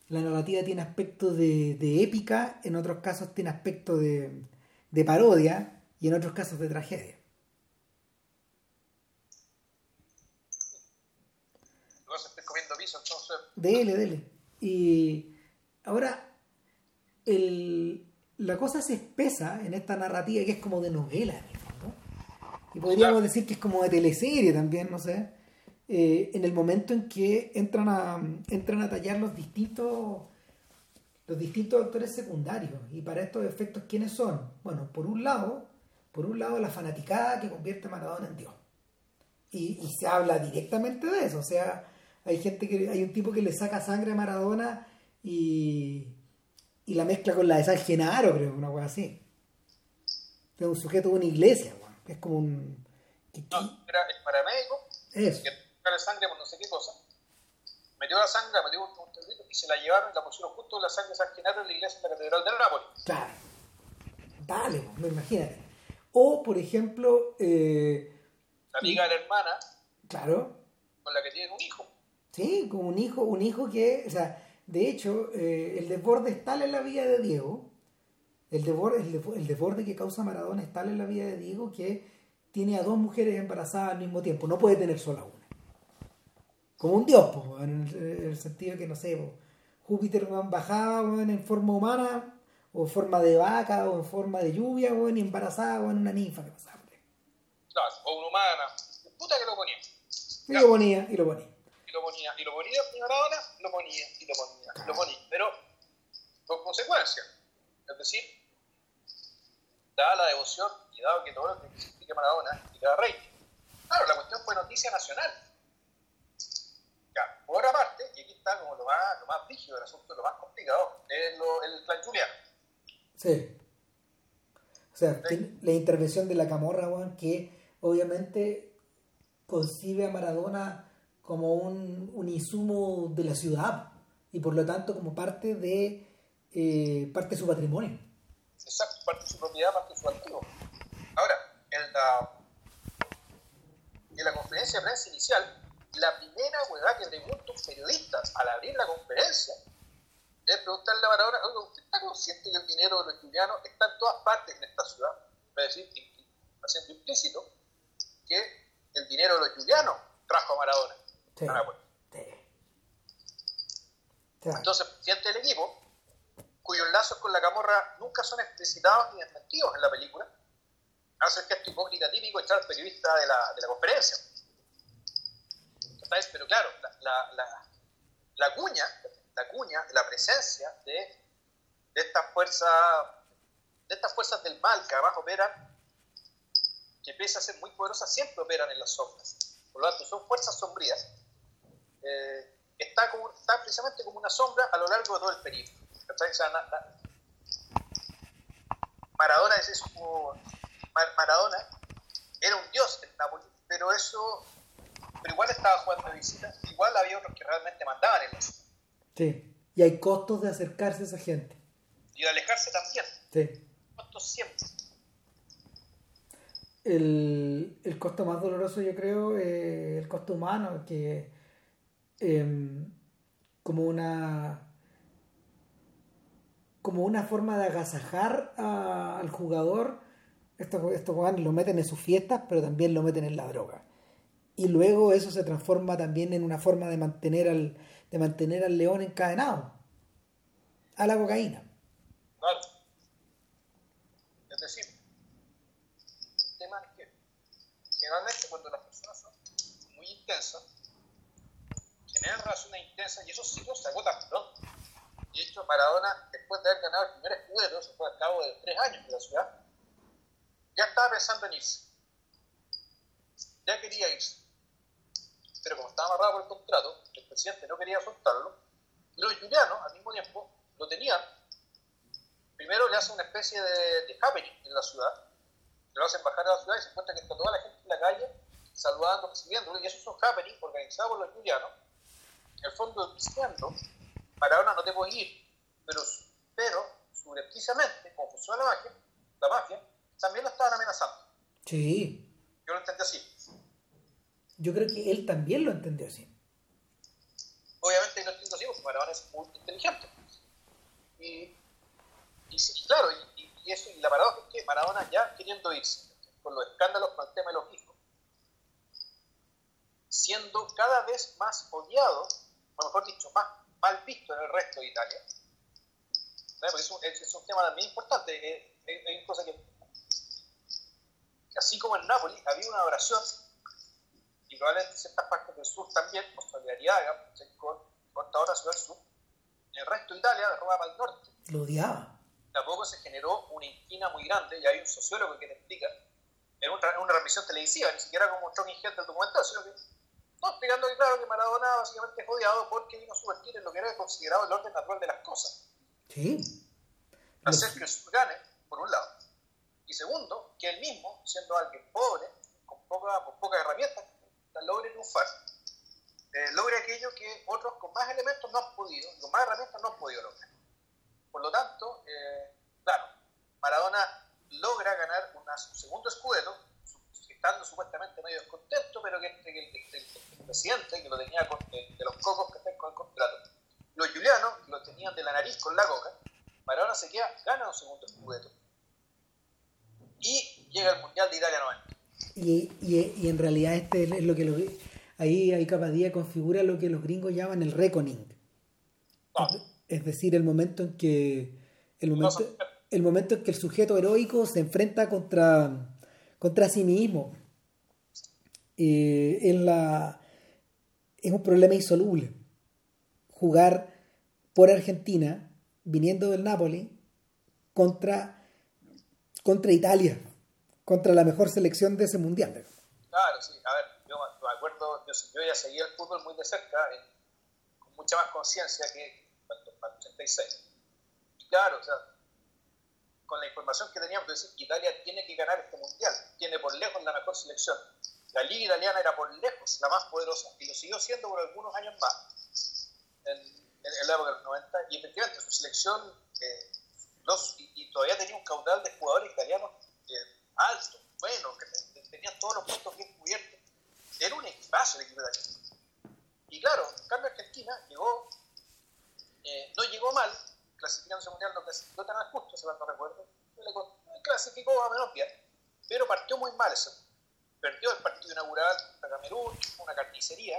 la narrativa tiene aspectos de, épica en otros casos tiene aspectos de, de parodia y en otros casos de tragedia. Dele, dele. Y ahora, el, la cosa se espesa en esta narrativa que es como de novela y podríamos decir que es como de teleserie también, no sé, eh, en el momento en que entran a, entran a tallar los distintos, los distintos actores secundarios. Y para estos efectos, ¿quiénes son? Bueno, por un lado, por un lado la fanaticada que convierte a Maradona en Dios. Y, se habla directamente de eso. O sea, hay gente que, hay un tipo que le saca sangre a Maradona y, y la mezcla con la de San Genaro, creo, una cosa así. Es un sujeto de una iglesia, es como un. No, era el paramédico Eso. que la sangre por no sé qué cosa. Metió la sangre, metió un, un y se la llevaron la pusieron justo en la sangre San Genaro en la iglesia de la Catedral de Nápoles. Claro. Dale, me pues, imagínate. O, por ejemplo. Eh, la amiga de la hermana. Claro. Con la que tiene un hijo. Sí, con un hijo, un hijo que. O sea, de hecho, eh, el desborde es tal en la vida de Diego el desborde, el, que causa Maradona es tal en la vida de Diego que tiene a dos mujeres embarazadas al mismo tiempo, no puede tener sola una. Como un dios, pues, en, el, sentido que, no sé, pues, Júpiter bajaba en forma humana, o en forma de vaca, o en forma de lluvia, o en embarazada, o en una ninfa que pasaba. Claro, o una humana, puta que lo ponía. Y lo ponía, y lo ponía. Y lo ponía, y lo ponía, y ahora lo ponía, y lo ponía, y lo ponía. Pero, con consecuencia. Es decir, dada la devoción y dado que todo lo que explique Maradona y cada rey. Claro, la cuestión fue noticia nacional. Ya, por otra parte, y aquí está como lo más, lo más rígido del asunto, lo más complicado, es lo, el clan Julián. Sí. O sea, la intervención de la camorra, Juan, que obviamente concibe a Maradona como un, un, insumo de la ciudad y por lo tanto como parte de eh, parte de su patrimonio. Exacto, parte de su propiedad, parte de su activo. Ahora, en la, en la conferencia de prensa inicial, la primera hueá que preguntó un periodista al abrir la conferencia es preguntarle a Maradona, ¿usted está consciente que el dinero de los julianos está en todas partes en esta ciudad? Es decir, haciendo implícito que el dinero de los julianos trajo a Maradona. Sí. Sí. Entonces, presidente del equipo, cuyos lazos con la camorra nunca son explicitados ni desmentidos en la película, hace el gesto hipócrita típico de estar periodista de la, de la conferencia. Pero claro, la, la, la, cuña, la cuña, la presencia de, de estas fuerzas de estas fuerzas del mal que abajo operan, que pese a ser muy poderosas, siempre operan en las sombras. Por lo tanto, son fuerzas sombrías. Eh, está, como, está precisamente como una sombra a lo largo de todo el Maradona es eso Maradona era un dios en Nápoles, pero eso pero igual estaba jugando de visita, igual había otros que realmente mandaban en eso. Sí, y hay costos de acercarse a esa gente. Y de alejarse también. Sí. Costos siempre. El, el costo más doloroso, yo creo, es el costo humano, que em, como una como una forma de agasajar al jugador. Estos, estos lo meten en sus fiestas, pero también lo meten en la droga y luego eso se transforma también en una forma de mantener al, de mantener al león encadenado a la cocaína. Claro. Es decir, el tema es que generalmente cuando las personas son muy intensas, generan relaciones intensas y esos ciclos se agotan pronto. De hecho, Maradona, después de haber ganado el primer escudero, se fue al cabo de tres años en la ciudad, ya estaba pensando en irse. Ya quería irse pero como estaba amarrado por el contrato, el presidente no quería soltarlo, los julianos al mismo tiempo lo tenían. Primero le hacen una especie de, de happening en la ciudad, lo hacen bajar a la ciudad y se encuentra que está toda la gente en la calle saludando, recibiendo, y eso es un happening organizado por los julianos, en el fondo diciendo, Maradona no te puedes ir, pero subrepticiamente, como funciona la magia, la mafia, también lo estaban amenazando. Sí. Yo lo entendí así. Yo creo que él también lo entendió así. Obviamente lo entiendo así porque Maradona es muy inteligente. Y, y, claro, y, y, eso, y la paradoja es que Maradona ya queriendo irse, con los escándalos con el tema de los hijos, siendo cada vez más odiado, o mejor dicho, más mal visto en el resto de Italia, porque es un, es un, tema también importante, es, una cosa que, así como en Nápoles había una oración y probablemente en ciertas partes del sur también, por solidaridad con, con toda ciudad del sur, en el resto de Italia, de Roma para el norte. Lo odiaba. Tampoco se generó una inquina muy grande, y hay un sociólogo que te explica, en una, en una transmisión televisiva, ni siquiera como Talking Head del documental, sino que no, explicando que claro que Maradona básicamente es odiado porque vino a subvertir en lo que era considerado el orden natural de las cosas. Sí. Hacer que gane, por un lado. Y segundo, que él mismo, siendo alguien pobre, con poca, con pocas herramientas, logre triunfar, eh, logre aquello que otros con más elementos no han podido, con más herramientas no han podido lograr. Por lo tanto, eh, claro, Maradona logra ganar una, su segundo escudero, estando supuestamente medio descontento, pero que, el, presidente, que lo tenía con, de, los cocos que están con el contrato, los julianos, lo tenían de la nariz con la coca, Maradona se queda, gana un segundo escudero. Y llega el Mundial de Italia 90 Y, y, en realidad este es lo que lo, ahí, ahí Capadía configura lo que los gringos llaman el reckoning. Ah. Es decir, el momento en que el momento, el momento en que el sujeto heroico se enfrenta contra, contra sí mismo. Eh, la, es un problema insoluble. Jugar por Argentina, viniendo del Napoli, contra, contra Italia, contra la mejor selección de ese mundial. Claro, sí. A ver, yo me acuerdo, yo, ya seguía el fútbol muy de cerca, con mucha más conciencia que cuando el 86. Y claro, o sea, con la información que teníamos, decir que Italia tiene que ganar este mundial, tiene por lejos la mejor selección. La liga italiana era por lejos la más poderosa y lo siguió siendo por algunos años más, en, en, la época de los 90, y efectivamente su selección eh, y, todavía tenía un caudal de jugadores italianos eh, alto, bueno, que tenían todos los puestos bien cubiertos. Era un equipazo el equipo italiano. Y claro, en cambio Argentina llegó, eh, no llegó mal, clasificándose mundial no clasificó tan justo, se no recuerdo, clasificó a menos bien, pero partió muy mal ese. Perdió el partido inaugural a Camerún, una carnicería.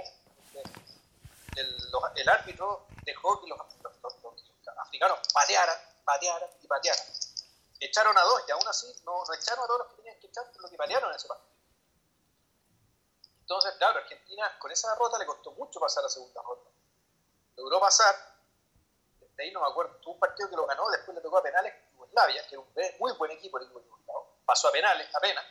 El, el, árbitro dejó que los, africanos patearan, patearan y patearan. Echaron a dos y aún así no, no echaron a todos los que tenían que echar por lo que patearon en ese partido. Entonces, claro, Argentina con esa derrota le costó mucho pasar a la segunda ronda. Logró pasar, de ahí no me acuerdo, tuvo un partido que lo ganó, después le tocó a penales Yugoslavia, que era un muy buen equipo el equipo. Pasó a penales, apenas.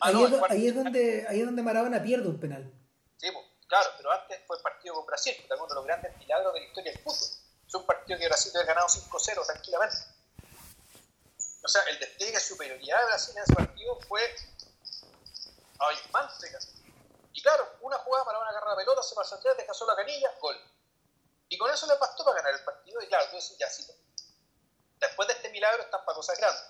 Ah, ahí, es, ahí, es, donde, ahí es donde Maradona pierde un penal. Sí, pues, claro, pero antes fue el partido con Brasil, que uno de los grandes milagros de la historia del fútbol. Es un partido que Brasil había ganado 5-0 tranquilamente. O sea, el despliegue de superioridad de Brasil en ese partido fue abismante Y claro, una jugada para una carrera de pelota, se pasa atrás, deja la canilla, gol. Y con eso le bastó para ganar el partido. Y claro, entonces ya sí. Después de este milagro están para cosas grandes.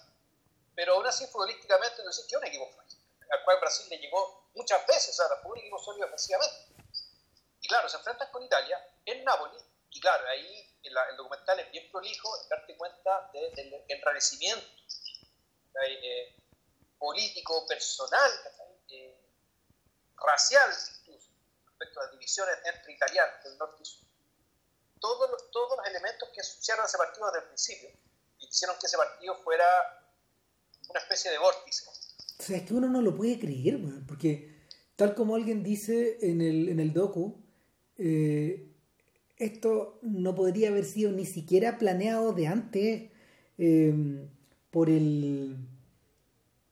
Pero aún así, futbolísticamente, no sé que es un equipo frágil, al cual Brasil le llegó muchas veces, o sea, fue un equipo sólido ofensivamente. Y claro, se enfrentan con Italia en Nápoles, y claro, ahí el, documental es bien prolijo en darte cuenta del enrarecimiento eh, político, personal, eh, racial, incluso, respecto a las divisiones entre italianos del norte y sur. Todos los, todos los elementos que asociaron ese partido desde el principio y hicieron que ese partido fuera una especie de vórtice. O sea, es que uno no lo puede creer, porque tal como alguien dice en el, en el docu, eh, esto no podría haber sido ni siquiera planeado de antes em, por el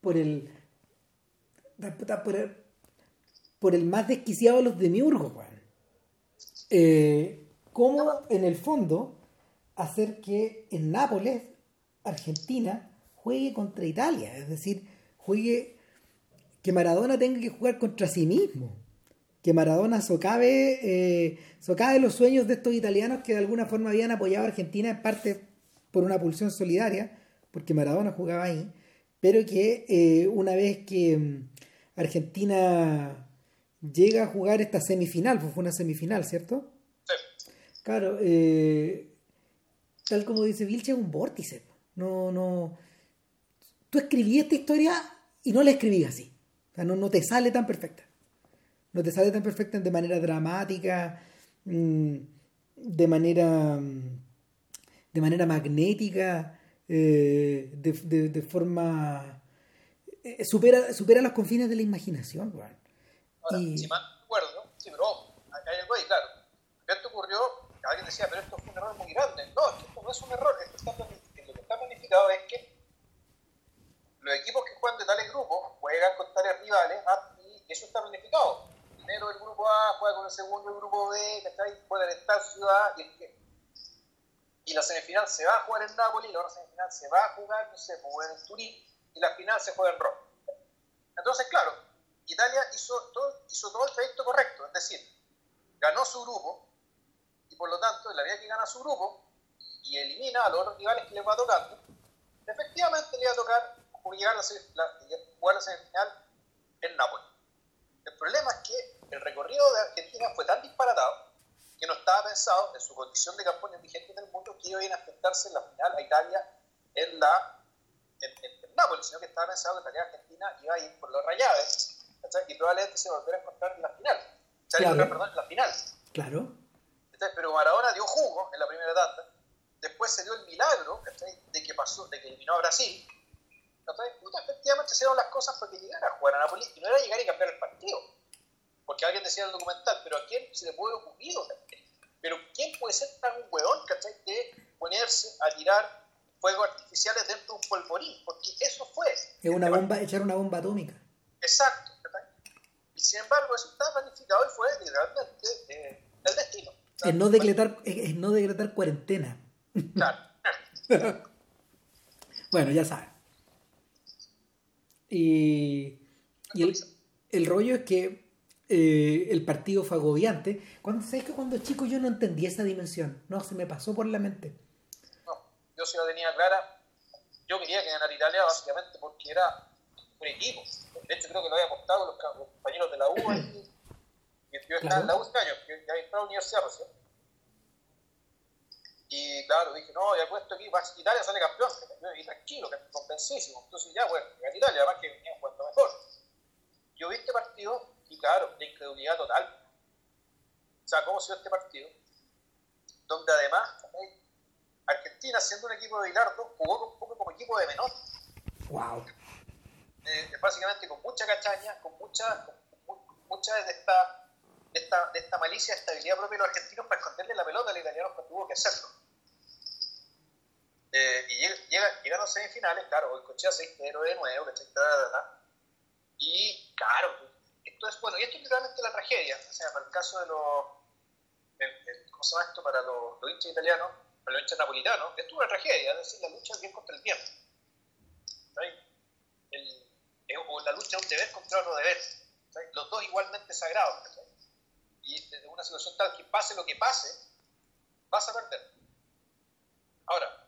por el por el, por el más desquiciado de los demiurgos, eh, cómo en el fondo hacer que en Nápoles Argentina juegue contra Italia, es decir, juegue que Maradona tenga que jugar contra sí mismo, que Maradona socave, eh, socave los sueños de estos italianos que de alguna forma habían apoyado a Argentina en parte por una pulsión solidaria, porque Maradona jugaba ahí, pero que eh, una vez que mm, Argentina llega a jugar esta semifinal, pues fue una semifinal, ¿cierto? Claro, eh, tal como dice Vilche, es un vórtice. No, no. Tú escribí esta historia y no la escribí así. O sea, no, no te sale tan perfecta. No te sale tan perfecta de manera dramática, mm, de manera. de manera magnética, eh, de, de, forma. Eh, supera, supera los confines de la imaginación, Ahora, si mal recuerdo, sí, pero hay algo ahí, claro. Esto ocurrió alguien decía, pero esto fue un error muy grande. No, esto no es un error. Esto está lo que está planificado es que los equipos que juegan de tales grupos juegan con tales rivales ah, y eso está planificado. Primero el grupo A juega con el segundo el grupo B, juega en ciudad y el y la semifinal se va a jugar en Nápoles y la otra semifinal se va a jugar, no sé, pues, en Turín y la final se juega en Roma. Entonces, claro, Italia hizo todo, hizo todo el trayecto correcto, es decir, ganó su grupo, y por lo tanto, en la medida que gana su grupo y elimina a los rivales que le va tocando, efectivamente le va a tocar jugar la, jugar la semifinal en Nápoles. El problema es que el recorrido de Argentina fue tan disparatado que no estaba pensado en su condición de campeones vigentes del mundo que iban a enfrentarse en la final a Italia en, la, en, Nápoles, sino que estaba pensado que en realidad Argentina iba a ir por los rayados y probablemente se volviera a encontrar en la final. Claro. perdón, en la final. Claro. pero Maradona dio jugo en la primera tanda. Después se dio el milagro de que pasó, de que eliminó a Brasil. Puta, efectivamente se dieron las cosas para que llegara a jugar a Nápoles y no era llegar y cambiar el partido. Porque alguien decía en el documental, pero ¿a quién se le puede ocurrir? Pero ¿quién puede ser tan un hueón, ¿cachai? De ponerse a tirar fuegos artificiales dentro de un polvorín, porque eso fue. Es una bomba, echar una bomba atómica. Exacto. Y sin embargo, eso estaba planificado y fue realmente eh, el destino. Es no, decretar, es no decretar cuarentena. Claro. bueno, ya saben. Y, y el, el, rollo es que eh, el partido fue agobiante. Cuando, ¿Sabes que cuando chico yo no entendía esa dimensión? No, se me pasó por la mente. No, yo sí la tenía clara. Yo quería que ganara Italia básicamente porque era un equipo. De hecho, creo que lo había apostado los, los compañeros de la U. Y, yo estaba en la U este año, que ya entrado a la universidad recién. Y claro, dije, no, ya puesto aquí, Italia sale campeón. Y tranquilo, convencísimo. Entonces ya, bueno, gana Italia, además que venía jugando mejor. Yo vi este partido y claro, de incredulidad total. O sea, ¿cómo se ve este partido? Donde además, Argentina, siendo un equipo de Bilardo, jugó un poco como equipo de menor. Wow. Eh, básicamente con mucha cachaña, con mucha, con mucha de esta, de esta, de esta malicia, estabilidad propia de los argentinos para esconderle la pelota al italiano que tuvo que hacerlo. Eh, y llega, los semifinales, claro, hoy Cochea 6-0 de nuevo, ¿cachai? Y claro, esto es bueno, y esto es literalmente la tragedia. O sea, para el caso de los. ¿Cómo se llama esto? Para los, los hinchas italianos, para los hinchas napolitanos, esto es una tragedia, es decir, la lucha bien contra el bien. O la lucha es un deber contra otro deber. Los dos igualmente sagrados. Y desde una situación tal que pase lo que pase, vas a perder. Ahora,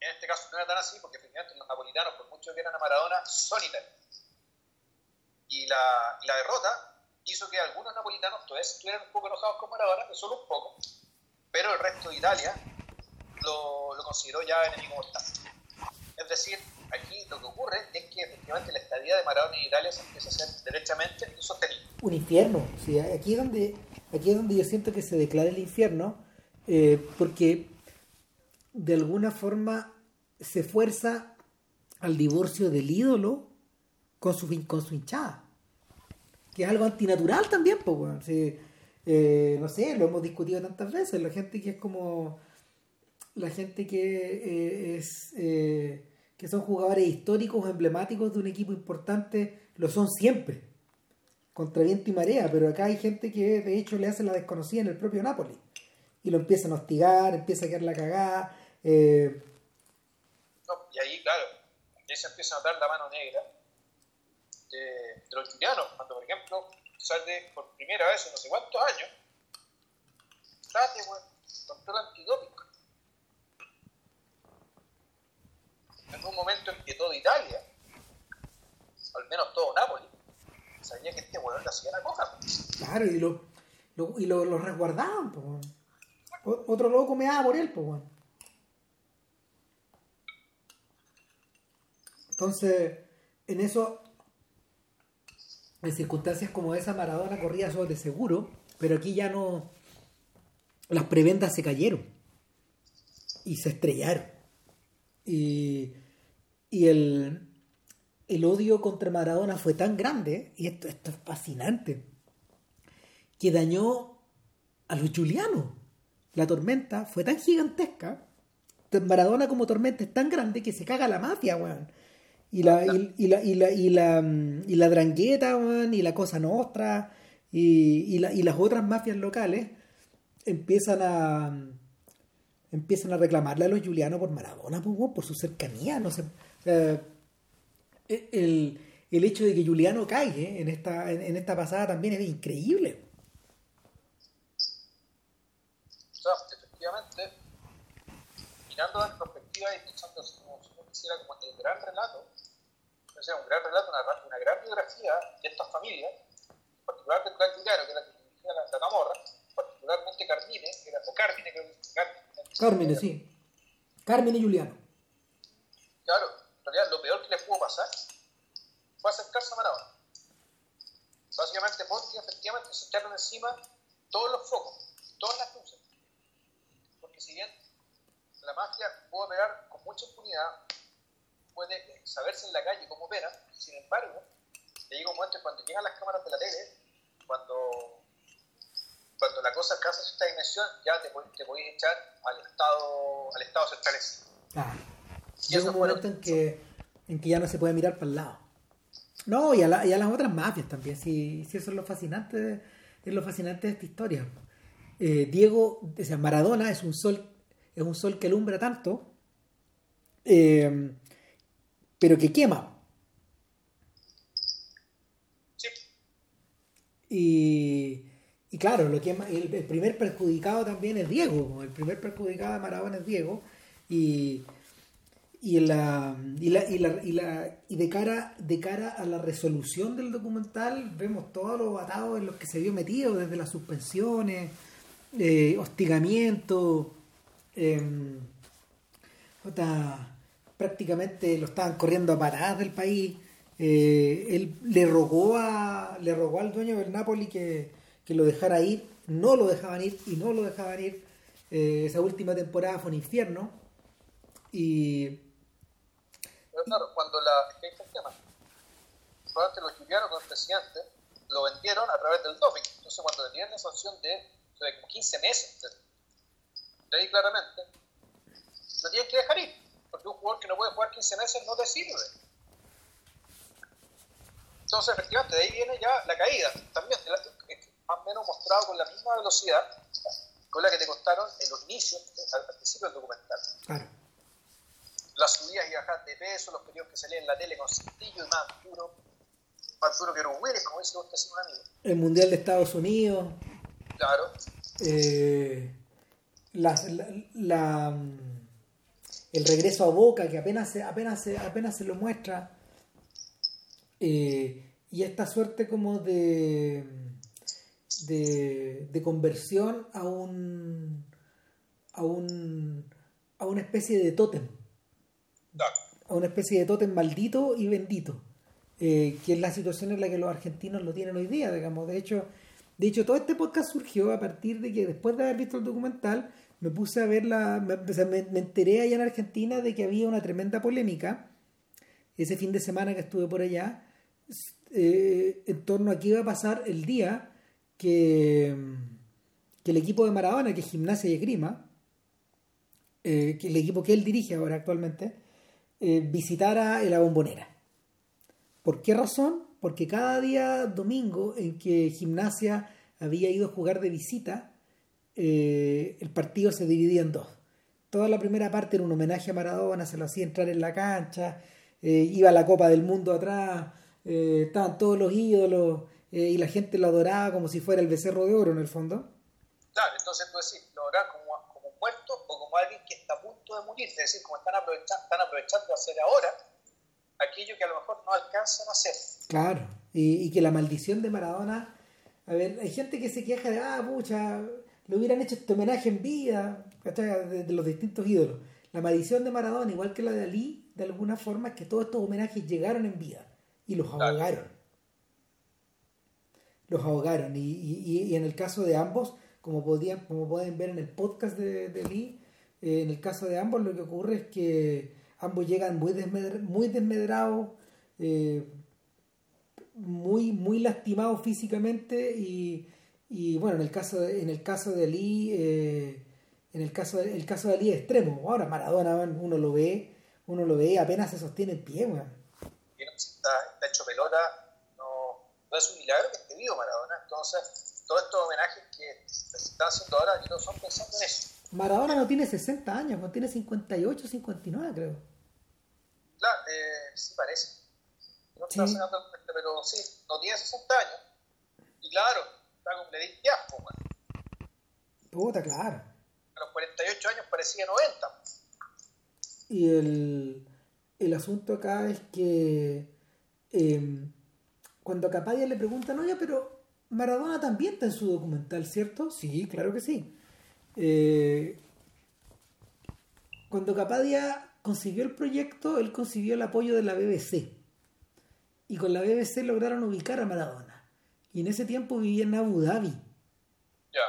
en este caso no era tan así, porque efectivamente los napolitanos, por mucho que eran a Maradona, son italianos. Y la, la derrota hizo que algunos napolitanos estuvieran un poco enojados con Maradona, solo un poco, pero el resto de Italia lo, lo consideró ya enemigo mortal. Es decir, aquí lo que ocurre es que efectivamente la estadía de Maradona en Italia se empieza a hacer derechamente insostenible. Un infierno, sí, aquí es donde, aquí es donde yo siento que se declara el infierno, eh, porque de alguna forma se fuerza al divorcio del ídolo con su, con su hinchada. Que es algo antinatural también, pues, bueno. Eh, no sé, lo hemos discutido tantas veces. La gente que es como. La gente que eh, es. que son jugadores históricos emblemáticos de un equipo importante, lo son siempre. Contra viento y marea, pero acá hay gente que de hecho le hace la desconocida en el propio Napoli. Y lo empiezan a hostigar, empieza a quedar la cagada. Eh, y ahí, claro, ahí se empieza a notar la mano negra de, los julianos, cuando, por ejemplo, sale por primera vez en no sé cuántos años, trate, bueno, control antidópico. En un momento en que toda Italia, al menos todo Nápoles, sabía que este weón le hacía la coja. Claro, y lo, y lo, lo resguardaban, pues. Otro loco me daba por él, pues, bueno. Entonces, en eso, en circunstancias como esa, Maradona corría sobre seguro, pero aquí ya no. Las prebendas se cayeron y se estrellaron. Y, y el, el odio contra Maradona fue tan grande, y esto, esto es fascinante, que dañó a los julianos. La tormenta fue tan gigantesca, Maradona como tormenta es tan grande que se caga la mafia, weón y la, y, y, la, y, la, y, la, y la drangueta, y la cosa nostra, y, y, la, y las otras mafias locales empiezan a empiezan a reclamarle a los julianos por Maradona, por, por su cercanía, no sé. E, el, el hecho de que Juliano caiga en esta, en, esta pasada también es increíble. efectivamente, mirando en perspectiva y pensando como si no quisiera como el gran relato, sea, un gran relato, una, una, gran biografía de estas familias, en particular del clan que es la que dirigía la, la Camorra, particularmente Carmine, que era, o Carmine, creo que Carmine. Carmine, sí. Carmine Juliano. Claro, en realidad lo peor que le pudo pasar fue acercarse a Maradona. Básicamente porque efectivamente se echaron encima todos los focos, todas las luces. Porque si bien la mafia puede operar con mucha impunidad, puede saberse en la calle cómo opera, sin embargo, le llega un momento cuando llegan las cámaras de la tele, cuando, cuando la cosa alcanza esta dimensión, ya te, te podéis echar al Estado, al estado central. Ah, llega un momento en que, en que ya no se puede mirar para el lado. No, y a, y a las otras mafias también, si, si eso es lo fascinante, es lo fascinante de esta historia. Eh, Diego, o sea, Maradona es un sol, es un sol que alumbra tanto, eh, pero que quema. Sí. Y, y claro, lo que el, el, primer perjudicado también es Diego, el primer perjudicado de Maradona es Diego, y y la, y la, y la, y la y de cara de cara a la resolución del documental vemos todos los atados en los que se vio metido desde las suspensiones eh, hostigamiento eh, prácticamente lo estaban corriendo a paradas del país eh, él le rogó a le rogó al dueño del Napoli que, que lo dejara ir no lo dejaban ir y no lo dejaban ir eh, esa última temporada fue un infierno y pero claro, cuando la, es ahí está el tema. Probablemente los chileanos con el presidente lo vendieron a través del doping. Entonces, cuando tenían la sanción de, de como 15 meses, de claramente, lo tienen que dejar ir. Porque un jugador que no puede jugar 15 meses no te sirve. Entonces, efectivamente, de ahí viene ya la caída. También, más o menos mostrado con la misma velocidad con la que te contaron en los inicios, al, principio del documental. Claro las subidas y bajadas de peso, los periodos que salían en la tele con cintillo y más duro, más duro que los Willis, como dice usted, un amigo. El Mundial de Estados Unidos. Claro. Eh, la, la, la, el regreso a Boca, que apenas se, apenas se, apenas se lo muestra. Eh, y esta suerte como de, de, de conversión a un a un a una especie de tótem a una especie de tótem maldito y bendito, eh, que es la situación en la que los argentinos lo tienen hoy día, digamos. De hecho, de hecho, todo este podcast surgió a partir de que después de haber visto el documental, me puse a ver la. Me, me, enteré allá en Argentina de que había una tremenda polémica ese fin de semana que estuve por allá, eh, en torno a qué iba a pasar el día que, el equipo de Maradona, que es Gimnasia y Esgrima, eh, el equipo que él dirige ahora actualmente, eh, visitara la bombonera. ¿Por qué razón? Porque cada día domingo en que Gimnasia había ido a jugar de visita, eh, el partido se dividía en dos. Toda la primera parte era un homenaje a Maradona, se lo hacía entrar en la cancha, eh, iba a la Copa del Mundo atrás, eh, estaban todos los ídolos eh, y la gente lo adoraba como si fuera el becerro de oro en el fondo. Claro, entonces tú decís, lo adoraba como, como muerto o como alguien que está a punto de morir, es decir, como están aprovechando, están aprovechando hacer ahora aquello que a lo mejor no alcanzan a hacer. Claro, y, y, que la maldición de Maradona, a ver, hay gente que se queja de, ah, pucha, le hubieran hecho este homenaje en vida, ¿cachai? De, de los distintos ídolos. La maldición de Maradona, igual que la de Ali, de alguna forma es que todos estos homenajes llegaron en vida y los ahogaron. Los ahogaron. Y, y, y en el caso de ambos, como, podían, como pueden ver en el podcast de, de Lee, eh, en el caso de ambos lo que ocurre es que ambos llegan muy, desmedra, muy desmedrados, eh, muy, muy lastimados físicamente y, y, bueno, en el caso de, en el caso de Ali, eh, en el caso de, el caso de Ali es extremo. Ahora Maradona uno lo ve, uno lo ve apenas se sostiene en pie, weón. Está, está, hecho pelota, no, no, es un milagro que esté vivo Maradona. Entonces, todos estos homenajes que se están haciendo ahora, no son pensando en eso. Maradona no tiene 60 años, no tiene 58, 59 creo. Claro, eh, sí parece. No sí. está sacando el pero sí, no tiene 60 años. Y claro, Ledil Piafo, man. Puta, claro. A los 48 años parecía 90. Y el, el asunto acá es que eh, cuando a Capadia le preguntan, oye, pero Maradona también está en su documental, ¿cierto? Sí, claro que sí. Eh, cuando Capadia consiguió el proyecto, él consiguió el apoyo de la BBC. Y con la BBC lograron ubicar a Maradona. Y en ese tiempo vivía en Abu Dhabi. Ya.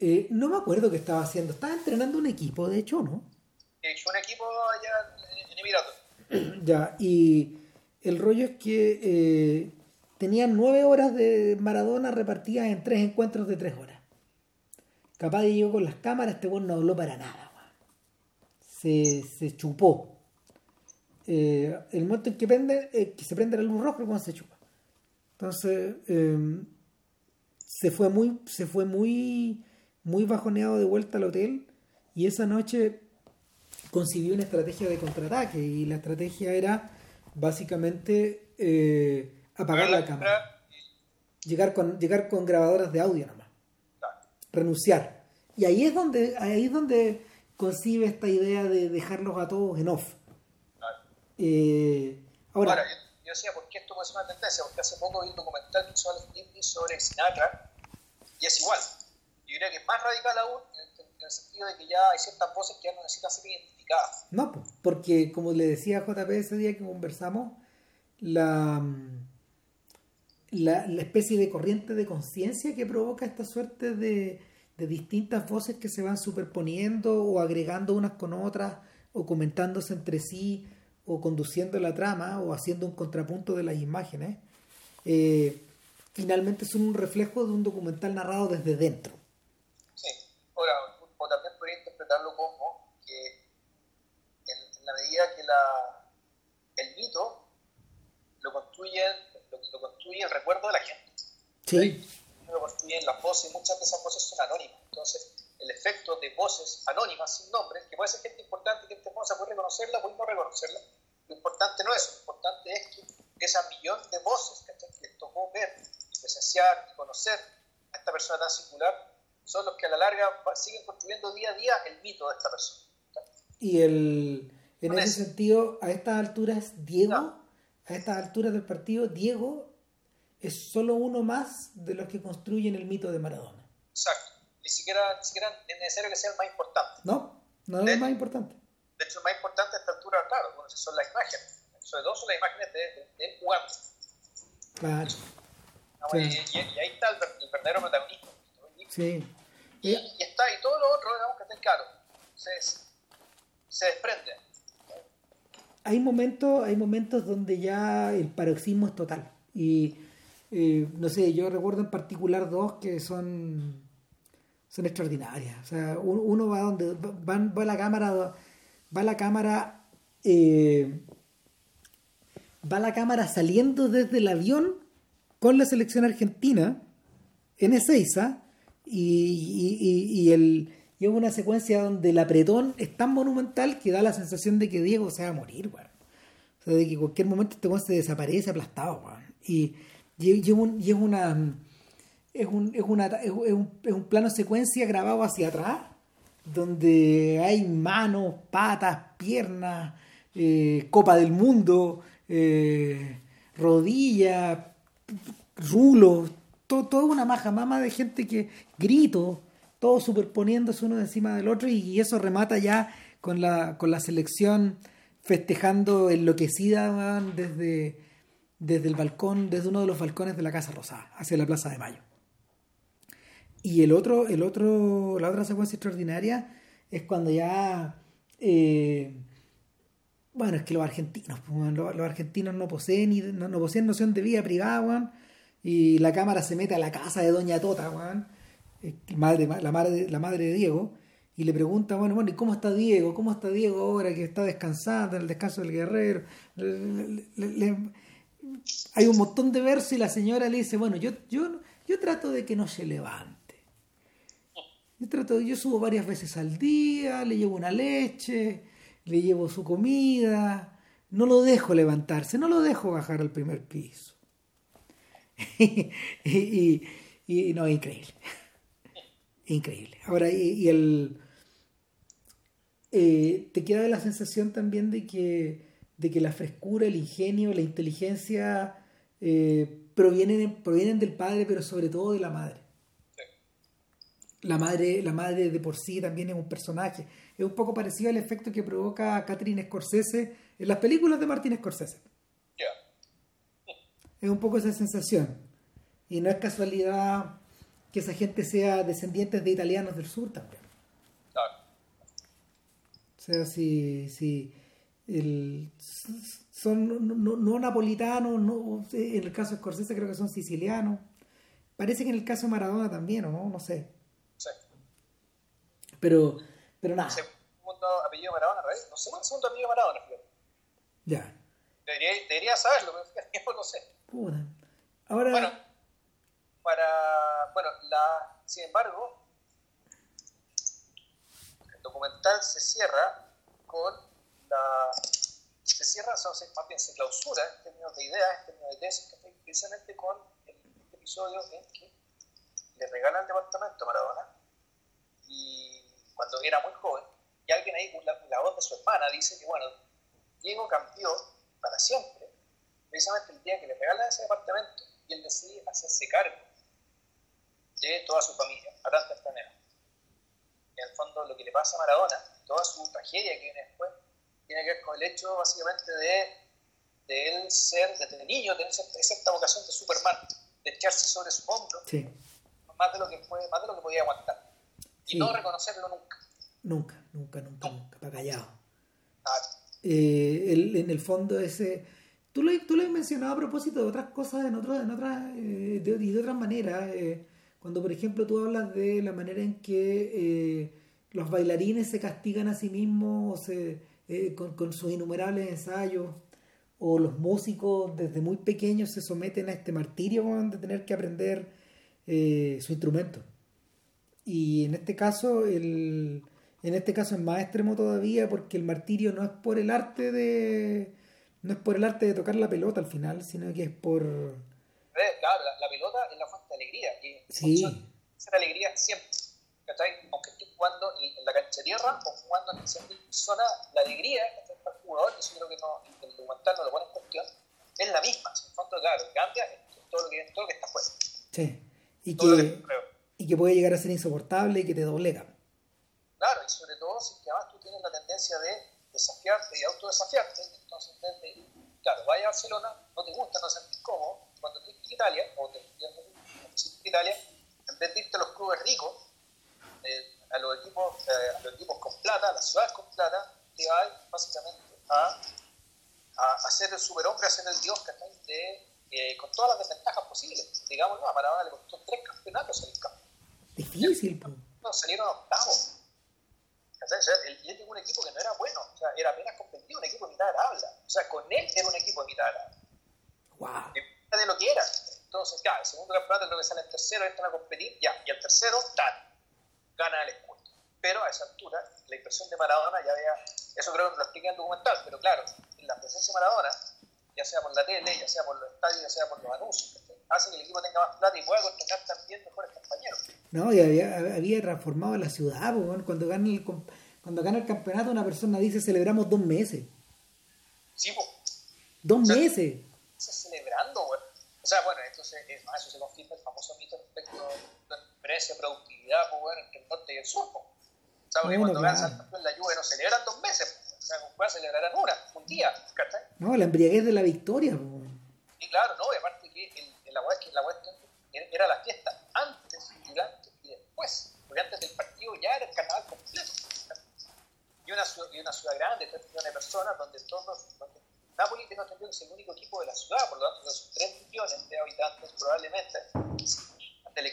Eh, no me acuerdo qué estaba haciendo. Estaba entrenando un equipo, de hecho, ¿no? Fue un equipo allá en Emiratos. ya, y el rollo es que eh, tenían nueve horas de Maradona repartidas en tres encuentros de tres horas. Capaz de llegó con las cámaras, este buen no habló para nada. Se, se chupó. Eh, el momento en que, prende, eh, que se prende la luz roja, cuando se chupa. Entonces, em, se fue muy, se fue muy, muy bajoneado de vuelta al hotel y esa noche concibió una estrategia de contraataque y la estrategia era básicamente eh, apagar la cámara. Llegar con, llegar con grabadoras de audio nomás. Renunciar. Y ahí es donde, ahí es donde concibe esta idea de dejarlos a todos en off. Eh, ahora, yo, decía, ¿por qué esto puede ser una tendencia? Porque hace poco vi un documental que hizo sobre Sinatra y es igual. Yo diría que es más radical aún en el, sentido de que ya hay ciertas voces que ya no necesitan ser identificadas. No, porque como le decía JP ese día que conversamos, la, la, la especie de corriente de conciencia que provoca esta suerte de, de distintas voces que se van superponiendo o agregando unas con otras o comentándose entre sí o conduciendo la trama o haciendo un contrapunto de las imágenes, eh, finalmente son un reflejo de un documental narrado desde dentro. Sí, ahora, o también podría interpretarlo como que en, la medida que la, el mito lo construye, lo, lo construye el recuerdo de la gente. Sí. Lo construyen las voces muchas de esas voces son anónimas. Entonces, el efecto de voces anónimas sin nombre, que puede ser gente importante, gente famosa, puede reconocerla, puede no reconocerla. Lo importante no es eso, lo importante es que esa millón de voces que les tocó ver, presenciar y conocer a esta persona tan singular, son los que a la larga siguen construyendo día a día el mito de esta persona. Y el, en ese sentido, a estas alturas, Diego, a estas alturas del partido, Diego es solo uno más de los que construyen el mito de Maradona. Exacto ni siquiera, ni siquiera es necesario que sea el más importante. No, no es el más importante. De hecho, el más importante a esta altura, claro, bueno, son las imágenes. Sobre todo son las imágenes de, de, él jugando. Claro. y, y, ahí está el, el verdadero protagonismo. Sí. Y, y, está, y todo lo otro, digamos que está claro, se, se desprende. Hay momentos, hay momentos donde ya el paroxismo es total. Y eh, no sé, yo recuerdo en particular dos que son son extraordinarias. O sea, uno va donde va, va la cámara, va la cámara, eh, va la cámara saliendo desde el avión con la selección argentina en Ezeiza y, y, y, el, y es una secuencia donde el apretón es tan monumental que da la sensación de que Diego se va a morir, O sea, de que en cualquier momento este se desaparece aplastado, Y, y, y es una es un, es, un, es un plano secuencia grabado hacia atrás, donde hay manos, patas, piernas, eh, Copa del Mundo, eh, rodillas, rulos, todo, toda una maja mama de gente que grito, todo superponiéndose uno encima del otro y, eso remata ya con la, con la selección festejando enloquecida desde, desde el balcón, desde uno de los balcones de la Casa Rosada, hacia la Plaza de Mayo. Y el otro, el otro, la otra secuencia extraordinaria es cuando ya eh, bueno, es que los argentinos, pues, los, argentinos no poseen, no, poseen noción de vida privada, y la cámara se mete a la casa de Doña Tota, eh, madre, la, madre, la madre de Diego, y le pregunta, bueno, bueno, ¿y cómo está Diego? ¿Cómo está Diego ahora que está descansando en el descanso del guerrero? hay un montón de versos y la señora le dice, bueno, yo, yo, yo trato de que no se levante. Yo, trato, yo subo varias veces al día, le llevo una leche, le llevo su comida, no lo dejo levantarse, no lo dejo bajar al primer piso. y, y, no, increíble. increíble. Ahora, y, el... Eh, te queda la sensación también de que, de que la frescura, el ingenio, la inteligencia eh, provienen, provienen del padre, pero sobre todo de la madre la madre, la madre de por sí también es un personaje. Es un poco parecido al efecto que provoca Catherine Scorsese en las películas de Martin Scorsese. Es un poco esa sensación. Y no es casualidad que esa gente sea descendientes de italianos del sur también. O sea, si, si el, son no, no, napolitanos, no, en el caso de Scorsese creo que son sicilianos. Parece que en el caso de Maradona también, ¿o no? No sé. Pero, pero nada. Segundo apellido Maradona, No sé segundo apellido Maradona, Ya. Debería, debería saberlo, pero no sé. Puta. Ahora. Bueno, para. Bueno, la, sin embargo, el documental se cierra con la. Se cierra, o sea, más bien se clausura en términos de ideas, en términos de tesis, precisamente con el, este episodio en que le regalan el departamento a Maradona y cuando era muy joven, y alguien ahí, la, la voz de su hermana, dice que, bueno, Diego cambió para siempre, precisamente el día que le regalan ese departamento y él decide hacerse cargo de toda su familia a tan temprana Y en el fondo lo que le pasa a Maradona, toda su tragedia que viene después, tiene que ver con el hecho básicamente de, de él ser, desde niño, tener esa vocación de Superman, de echarse sobre su hombro, más, de lo que fue, más de lo que podía aguantar. Y no reconocerlo nunca. Nunca, nunca, nunca, nunca, para callado. Eh, en el fondo ese Tú lo, tú lo has mencionado a propósito de otras cosas en, otro, en otras, eh, de, y de otras maneras. Eh, cuando, por ejemplo, tú hablas de la manera en que eh, los bailarines se castigan a sí mismos con, con, sus innumerables ensayos, o los músicos desde muy pequeños se someten a este martirio de tener que aprender su instrumento. Y en este caso, el, en este caso es más extremo todavía porque el martirio no es por el arte de no es por el arte de tocar la pelota al final, sino que es por... Claro, la, pelota es la fuente de alegría. Y sí. Es alegría siempre. Aunque estés jugando en la cancha de tierra o jugando en el zona, la alegría el jugador, eso creo que no, el documental no lo pone en cuestión, es la misma. En fondo, claro, cambia todo lo que, todo lo que está fuera. Sí. Y que, y que puede llegar a ser insoportable y que te doblega. Claro, y sobre todo si además tú tienes la tendencia de desafiarte y autodesafiarte. Entonces, claro, vaya a Barcelona, no te gusta, no sentís cómodo. Cuando te a Italia, o te a Italia, en vez de irte a los clubes ricos, eh, a, los equipos, eh, a los equipos con plata, a las ciudades con plata, te vas básicamente a, a, ser el superhombre, a ser el dios, que eh, con todas las desventajas posibles. Digamos, no, a Maradona le costó tres campeonatos en el campo. Difícil, No, salieron octavos él, él tenía un equipo que no era bueno, o sea, era apenas competitivo, un equipo de mitad de. O sea, con él era un equipo de mitad de habla. Wow. De lo que era. Entonces, ya, el segundo campeonato creo que sale en tercero, entran a competir, ya, y el tercero, tal, gana el escudo. Pero a esa altura, la impresión de Maradona ya había, eso creo que lo expliqué en el documental, pero claro, la presencia de Maradona, ya sea por la tele, ya sea por los estadios, ya sea por los anuncios, hace que el equipo tenga más plata y pueda contratar también mejores compañeros. No, y había, había transformado la ciudad, cuando gana el cuando gana el campeonato una persona dice celebramos dos meses. Sí, pues. Dos meses. Se celebrando, güey. O sea, bueno, entonces eso se confirma el famoso mito respecto a la diferencia productividad, pues, bueno, entre el norte y el sur, pues. O sea, porque cuando claro. ganan en la lluvia no celebran dos meses, o sea, pueden celebrar una, un día, ¿cachai? No, la embriaguez de la victoria, pues. Y claro, no, y aparte que el, la que la cuestión era la fiesta después. Porque antes del partido ya era el carnaval completo. Y una, y una ciudad grande, 3 millones de personas, donde todos. Donde Napoli tengo entendido que es el único equipo de la ciudad, por lo tanto, esos 3 millones de habitantes, probablemente, del.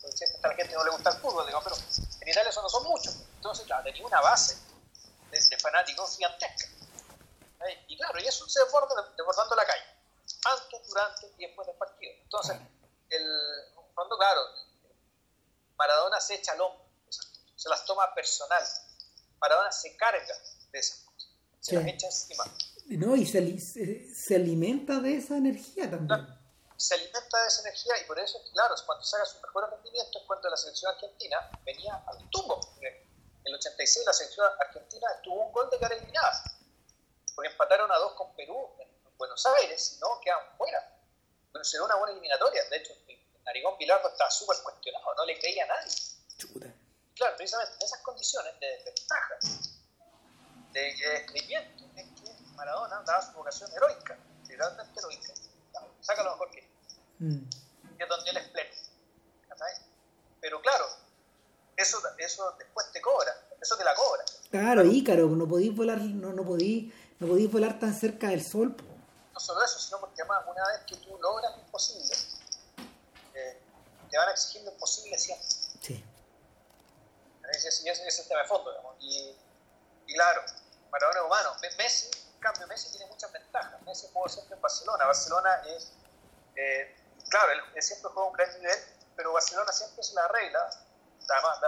Porque a la gente no le gusta el fútbol, digo, pero en Italia eso no son muchos. Entonces, claro, tenía una base de, de fanáticos gigantesca. Y claro, y eso se desborda desbordando la calle antes, durante y después del partido. Entonces, el, cuando, claro, Maradona se echa al hombro, se las toma personal. Maradona se carga de esas cosas, se las echa encima. No, y se, se, alimenta de esa energía también. se alimenta de esa energía y por eso, claro, cuando saca sus mejores rendimientos es cuando la selección argentina venía al tumbo. En el 86 la selección argentina tuvo un gol de cara eliminada, porque empataron a dos con Perú Buenos Aires, si no, quedan fuera. Pero será una buena eliminatoria. De hecho, Narigón Pilardo estaba súper cuestionado, no le creía a nadie. Chuta. Claro, precisamente en esas condiciones de desventaja, de escribimiento, es que Maradona daba su vocación heroica, literalmente heroica. Saca lo mejor que mm. es donde él es pleno. Pero claro, eso, eso después te cobra, eso te la cobra. Claro, Ícaro, no podís volar, no, no podís, no podís volar tan cerca del sol. No solo eso, sino porque además una vez que tú logras lo imposible, te van lo imposible siempre. Sí. Ese, ese, ese es el tema de fondo, digamos. Y, y claro, Maradona es humano. Messi, en cambio, Messi tiene muchas ventajas. Messi jugó siempre en Barcelona. Barcelona es, eh, claro, él, siempre juega un gran nivel, pero Barcelona siempre es la regla, además,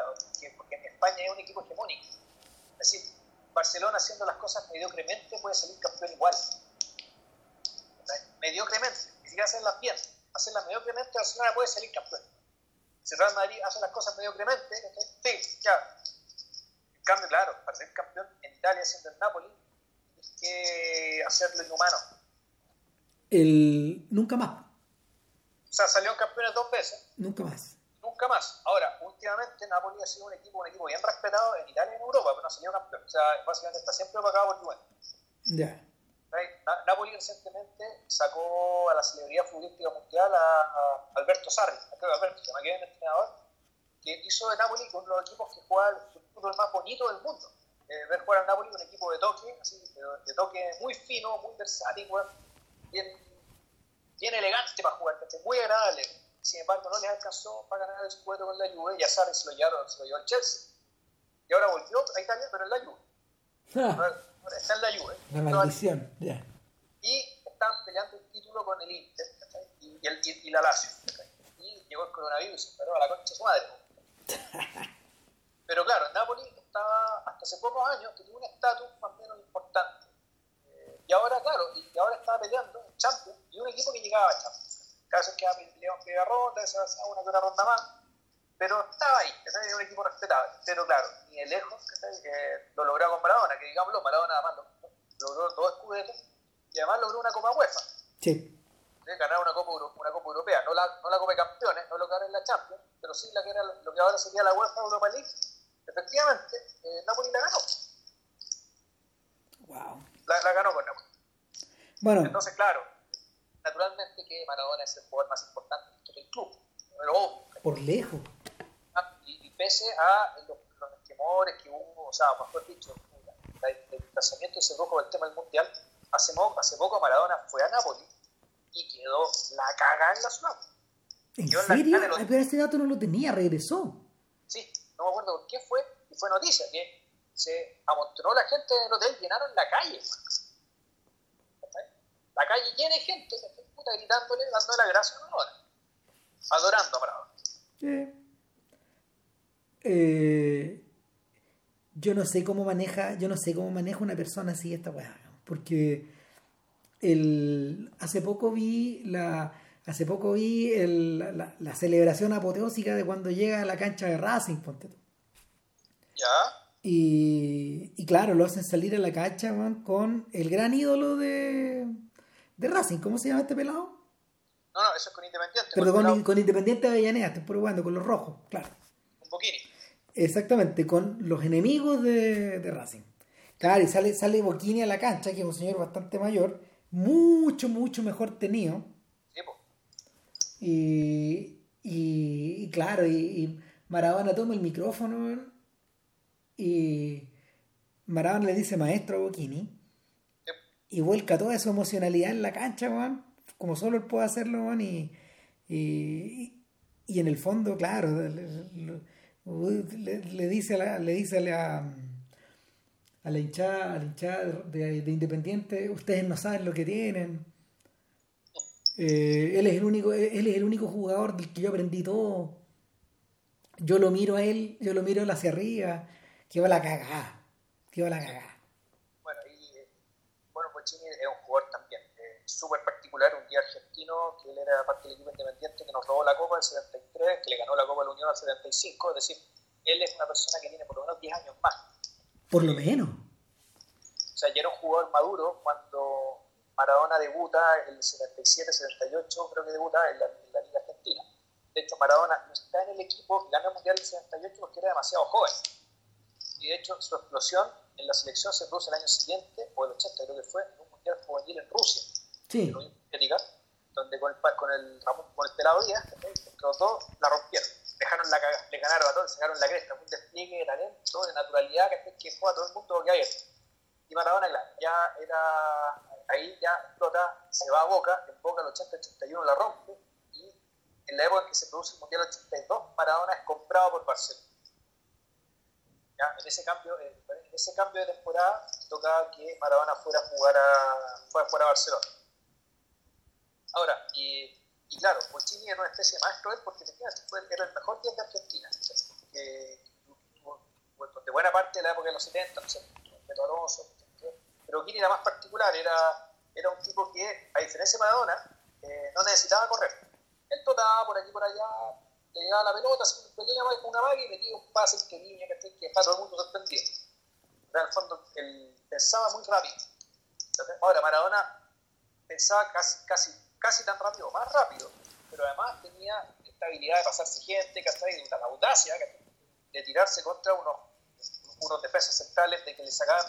porque en España es un equipo hegemónico. Es decir, Barcelona haciendo las cosas mediocremente puede salir campeón igual. Mediocremente, ni siquiera hacerlas bien. Hacerlas mediocremente, Barcelona puede salir campeón. Si Real Madrid hace las cosas mediocremente, sí, ya. En cambio, claro, para ser campeón en Italia, siendo el Napoli, tienes que hacerlo inhumano. El... Nunca más. O sea, salió campeones dos veces. Nunca más. Nunca más. Ahora, últimamente Napoli ha sido un equipo, un equipo bien respetado en Italia y en Europa, pero no ha salido campeón. O sea, básicamente está siempre pagado por Juventus. Ya. Napoli recientemente sacó a la celebridad futbolística mundial a, Alberto Sarri, creo que Alberto, se llama que es el entrenador, que hizo de Napoli con los equipos que juega el fútbol más bonito del mundo. Eh, ver jugar al Napoli un equipo de toque, así, de, toque muy fino, muy versátil, bien, bien elegante para jugar, muy agradable. Sin embargo, no les alcanzó para ganar el escudo con la Juve y a Sarri se lo, llevaron, se lo llevó al Chelsea. Y ahora volvió a Italia, pero en la Juve. está en la Juve. La maldición, ya. Y están peleando el título con el Inter y, el, y, la Lazio. Y llegó el coronavirus y se a la concha de su madre. Pero claro, Napoli estaba hasta hace pocos años que tuvo un estatus más o menos importante. Eh, y ahora, claro, y ahora estaba peleando en Champions y un equipo que llegaba a Champions. Vez que peleaba en primera ronda, esa una que otra ronda más pero estaba ahí, era un equipo respetable. Pero claro, ni de lejos que lo logró con Maradona, que digámoslo, Maradona además logró dos escudetos y además logró una Copa UEFA. Sí. Ganar una Copa, una Copa Europea, no la, no la Copa de Campeones, no lo que en la Champions, pero sí la que era lo que ahora sería la UEFA Europa League. Efectivamente, eh, Napoli la ganó. Wow. La, la ganó con Napoli. Bueno. Entonces, claro, naturalmente que Maradona es el jugador más importante del club. Pero, Por lejos pese a los, temores que hubo, o sea, mejor dicho, el desplazamiento se produjo el tema del mundial, hace, hace poco Maradona fue a Nápoles y quedó la caga en la ciudad. ¿En serio? pero ese dato no lo tenía, regresó. Sí, no me acuerdo por qué fue, y fue noticia, que se amontonó la gente del hotel, llenaron la calle. La calle llena de gente, puta, gritándole, dándole la gracia a Maradona, adorando a Maradona. Sí. Eh, yo no sé cómo maneja, yo no sé cómo maneja una persona así esta weá, porque el, hace poco vi la hace poco vi el, la, celebración apoteósica de cuando llega a la cancha de Racing, ponte ¿Ya? Y, y, claro, lo hacen salir a la cancha con el gran ídolo de, de Racing, ¿cómo se llama este pelado? No, no, eso es con Independiente. Pero con, con, Independiente de Avellaneda, estoy probando, con los rojos, claro. Un poquito. Exactamente, con los enemigos de, Racing. Claro, y sale, sale Boquini a la cancha, que es un señor bastante mayor, mucho, mucho mejor tenido. y, y, claro, y, Maradona toma el micrófono y Maradona le dice maestro a Boquini y vuelca toda su emocionalidad en la cancha, como solo él puede hacerlo, y, y, y, en el fondo, claro, le, dice a la, le dice a la, a la hinchada, a de, Independiente, ustedes no saben lo que tienen. Eh, él es el único, él es el único jugador del que yo aprendí todo. Yo lo miro a él, yo lo miro hacia arriba, que va la cagada, que va la cagada. Bueno, y bueno, pues Chini es un jugador también eh, súper un día argentino, que él era parte del equipo independiente, que nos robó la Copa del 73, que le ganó la Copa de la Unión al 75, es decir, él es una persona que tiene por lo menos 10 años más. Por lo menos. O sea, ya era un jugador maduro cuando Maradona debuta en el 77-78, creo que debuta en la, Liga Argentina. De hecho, Maradona no está en el equipo ganó el Mundial del 78 porque era demasiado joven. Y de hecho, su explosión en la selección se produce el año siguiente, o el 80 creo que fue, en un Mundial juvenil en Rusia. Sí. Donde con el, con el, Ramón, con el pelado Díaz, los dos la rompieron. Dejaron la, le ganaron a todos, sacaron la cresta. Un despliegue de talento, de naturalidad que, que juega todo el mundo que hay. Y Maradona, ya era, ahí ya explota, se va a Boca, en Boca el 80-81 la rompe, y en la época en que se produce el Mundial 82, Maradona es comprado por Barcelona. ¿Ya? En, ese cambio, en ese cambio de temporada tocaba que Maradona fuera a jugar a, fuera a, a Barcelona. Ahora, y, y claro, Bochini era una especie de maestro él porque fue, era el mejor 10 de Argentina, que, de buena parte de la época de los 70, no sé, Alonso, pero Kini era más particular, era, era un tipo que, a diferencia de Maradona, eh, no necesitaba correr. Él totaba por aquí por allá, le llegaba la pelota, un pequeño con una magia y metía un pase que línea que, que todo el mundo sorprendido. en el fondo, él pensaba muy rápido. Ahora, Maradona pensaba casi, casi, casi tan rápido, más rápido, pero además tenía esta habilidad de pasarse gente, que la audacia de tirarse contra unos, unos defensas centrales, de que le sacaban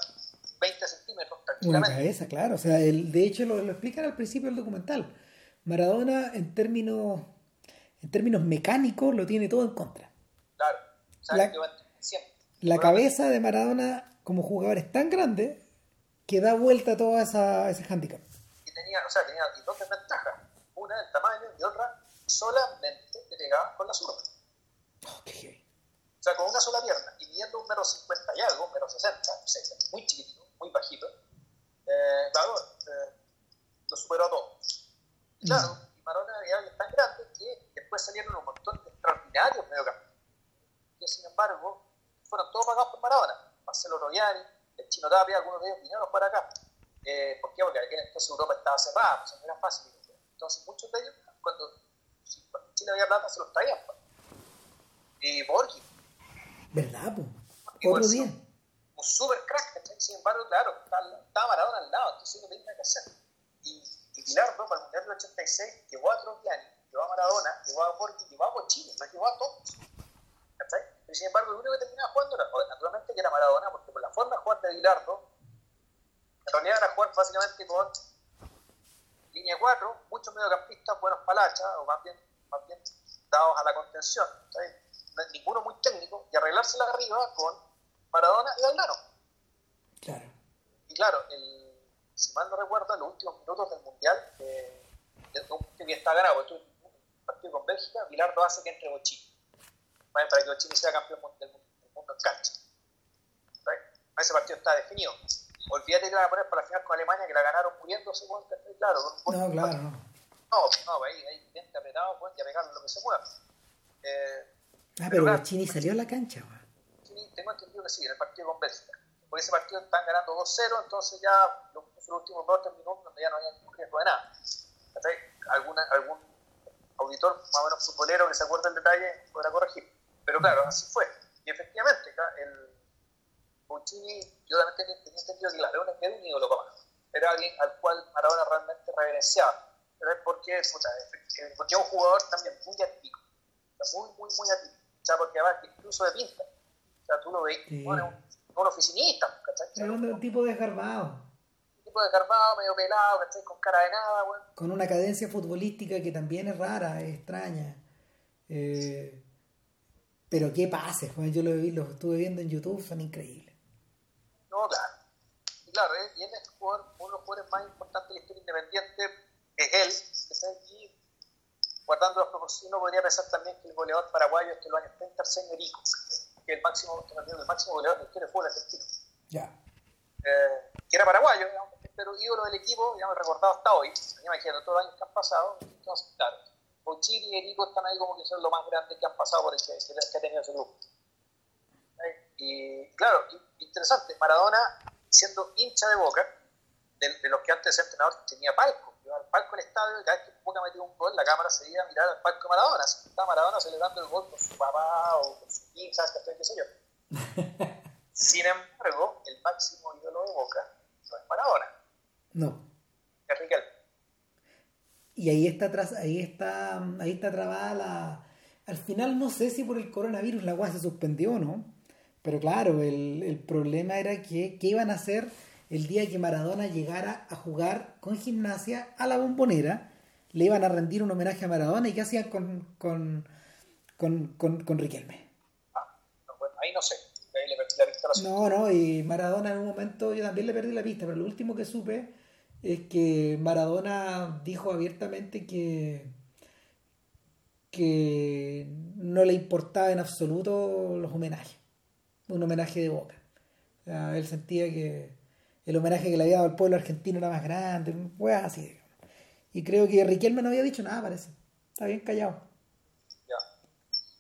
20 centímetros tranquilamente. Una cabeza, claro. O sea, el, de hecho lo, lo explican al principio del documental. Maradona en términos, en términos mecánicos lo tiene todo en contra. Claro. la, la cabeza de Maradona como jugador es tan grande que da vuelta a todo esa, ese handicap. Tenía, o sea, tenía dos desventajas. Una, el tamaño, y otra, solamente le pegaba con la zurda. Qué o sea, con una sola pierna y midiendo un metro cincuenta y algo, un metro sesenta, muy chiquitito, muy bajito, eh, claro, eh, lo superó a todos. claro, mm. y Marona era tan grande que después salieron un montón de extraordinarios mediocampistas, que sin embargo fueron todos pagados por Maradona. Marcelo Rogliani, el Chino Tapia, algunos de ellos vinieron para acá. Eh, ¿Por qué? Porque en entonces Europa estaba cerrada, pues no era fácil. Entonces muchos de ellos, cuando, Chile había plata, se los traían. Pues. Y Borgi, ¿Verdad, po? Otro día. Un super crack, Sin embargo, claro, estaba Maradona al lado, entonces no tenía nada que hacer. Y, y para el Mundial del 86, llevó a Troviani, llevó a Maradona, llevó a Borghi, llevó a Bochini, nos llevó a todos. ¿Cachai? Pero sin embargo, el único que terminaba jugando era, naturalmente, que era Maradona, porque por la forma de jugar de Bilardo, realidad era jugar básicamente con línea 4, muchos mediocampistas, buenos palachas, o más bien, más bien dados a la contención. ¿sabes? ninguno muy técnico, y arreglársela arriba con Maradona y Aldano. Claro. Y claro, el, si mal no recuerdo, en los últimos minutos del Mundial, eh, que está ganado, el partido con Bélgica, Bilardo hace que entre Bochini, para que Bochini sea campeón del mundo en cancha. Ese partido está definido. Olvídate que la van a poner para la final con Alemania, que la ganaron muriéndose, claro. no, claro, no. No, no, ahí, ahí, bien apretado, bueno, y a pegarle lo que se mueva. Eh, Ah, pero, pero Chini salió a la cancha. Chini, tengo entendido que sí, en el partido con Bélgica. Porque ese partido están ganando 2-0, entonces ya los, los últimos 2-3 minutos donde ya no había ningún riesgo de nada. Alguna, algún auditor más o menos futbolero que se acuerde del detalle podrá corregir. Pero claro, así fue. Y efectivamente, el Puccini, yo también tenía, entendido que claro, era un ídolo para Era alguien al cual Maradona realmente reverenciaba. Porque, puta, porque es un jugador también muy atípico. Muy, muy, muy atípico sea, porque además incluso de pinta. O sea, tú lo ves, bueno, un, oficinista, ¿cachai? Es un tipo desgarbado. Un tipo desgarbado, medio pelado, ¿cachai? Con cara de nada, bueno. Con una cadencia futbolística que también es rara, es extraña. Eh, pero qué pases, yo lo, vi, lo estuve viendo en YouTube, son increíbles. Y claro, y él es uno de los jugadores más importantes de la historia independiente, es él, y guardando las proporciones, uno podría pensar también que el goleador paraguayo este los años 30, Arsenio Erico, que es el máximo, el máximo goleador de la historia del fútbol argentino. Ya. Eh, que era paraguayo, digamos, pero ídolo del equipo, digamos, recordado hasta hoy, imagínate, todos los años que han pasado, entonces, claro, Bochini y Erico están ahí como que son lo más grande que han pasado por el que, que ha tenido ese grupo. ¿Eh? Y claro, interesante, Maradona, siendo hincha de Boca, de, de los que antes el entrenador tenía palco, al palco del estadio y cada vez que Boca metía un gol, la cámara se iba a mirar al palco de Maradona. Si estaba Maradona celebrando el gol con su papá o con su hija, qué sé yo. Sin embargo, el máximo ídolo de Boca no es Maradona. No. Es Riquelme. Y ahí está, ahí está, ahí está trabada la, al final no sé si por el coronavirus la weá se suspendió o no, pero claro, el, el problema era que qué iban a hacer el día que Maradona llegara a jugar con gimnasia a la bombonera, le iban a rendir un homenaje a Maradona y qué hacían con, con, con, con, con Riquelme. Ah, bueno, ahí no sé, ahí le perdí la pista. a la No, no, y Maradona en un momento yo también le perdí la pista, pero lo último que supe es que Maradona dijo abiertamente que que no le importaba en absoluto los homenajes, un homenaje de boca. Él sentía que el homenaje que le había dado al pueblo argentino era más grande, fue así. Y creo que Riquelme no había dicho nada, parece. Está bien callado. Ya.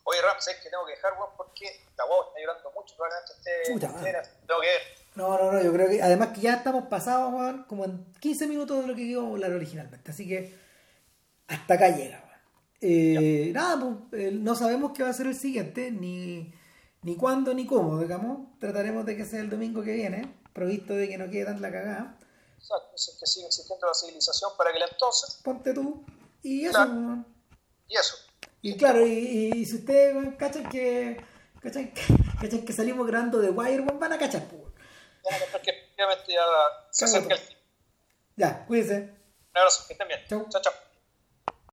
Oye, Ram, ¿sabes que tengo que dejar, weón? Porque la guagua está llorando mucho, probablemente esté... Puta. Tengo que ver. No, no, no, yo creo que además que ya estamos pasados, Juan, como en 15 minutos de lo que íbamos a hablar originalmente. Así que hasta acá llega, Juan. Eh, nada, pues, eh, no sabemos qué va a ser el siguiente, ni, ni cuándo, ni cómo, digamos. Trataremos de que sea el domingo que viene, provisto de que no quede tan la cagada. Exacto, si es que sigue existiendo la civilización para aquel entonces. Ponte tú. Y eso, Claro. Y eso. Y claro, y, si ustedes cachan que, cachan, que- cachan que salimos grabando de Wire, van a cachar, pues, weón. Vamos a mostrar que efectivamente ya se acerca el fin. Ya, cuídense. Un abrazo, que estén bien. Chau. chao. chao.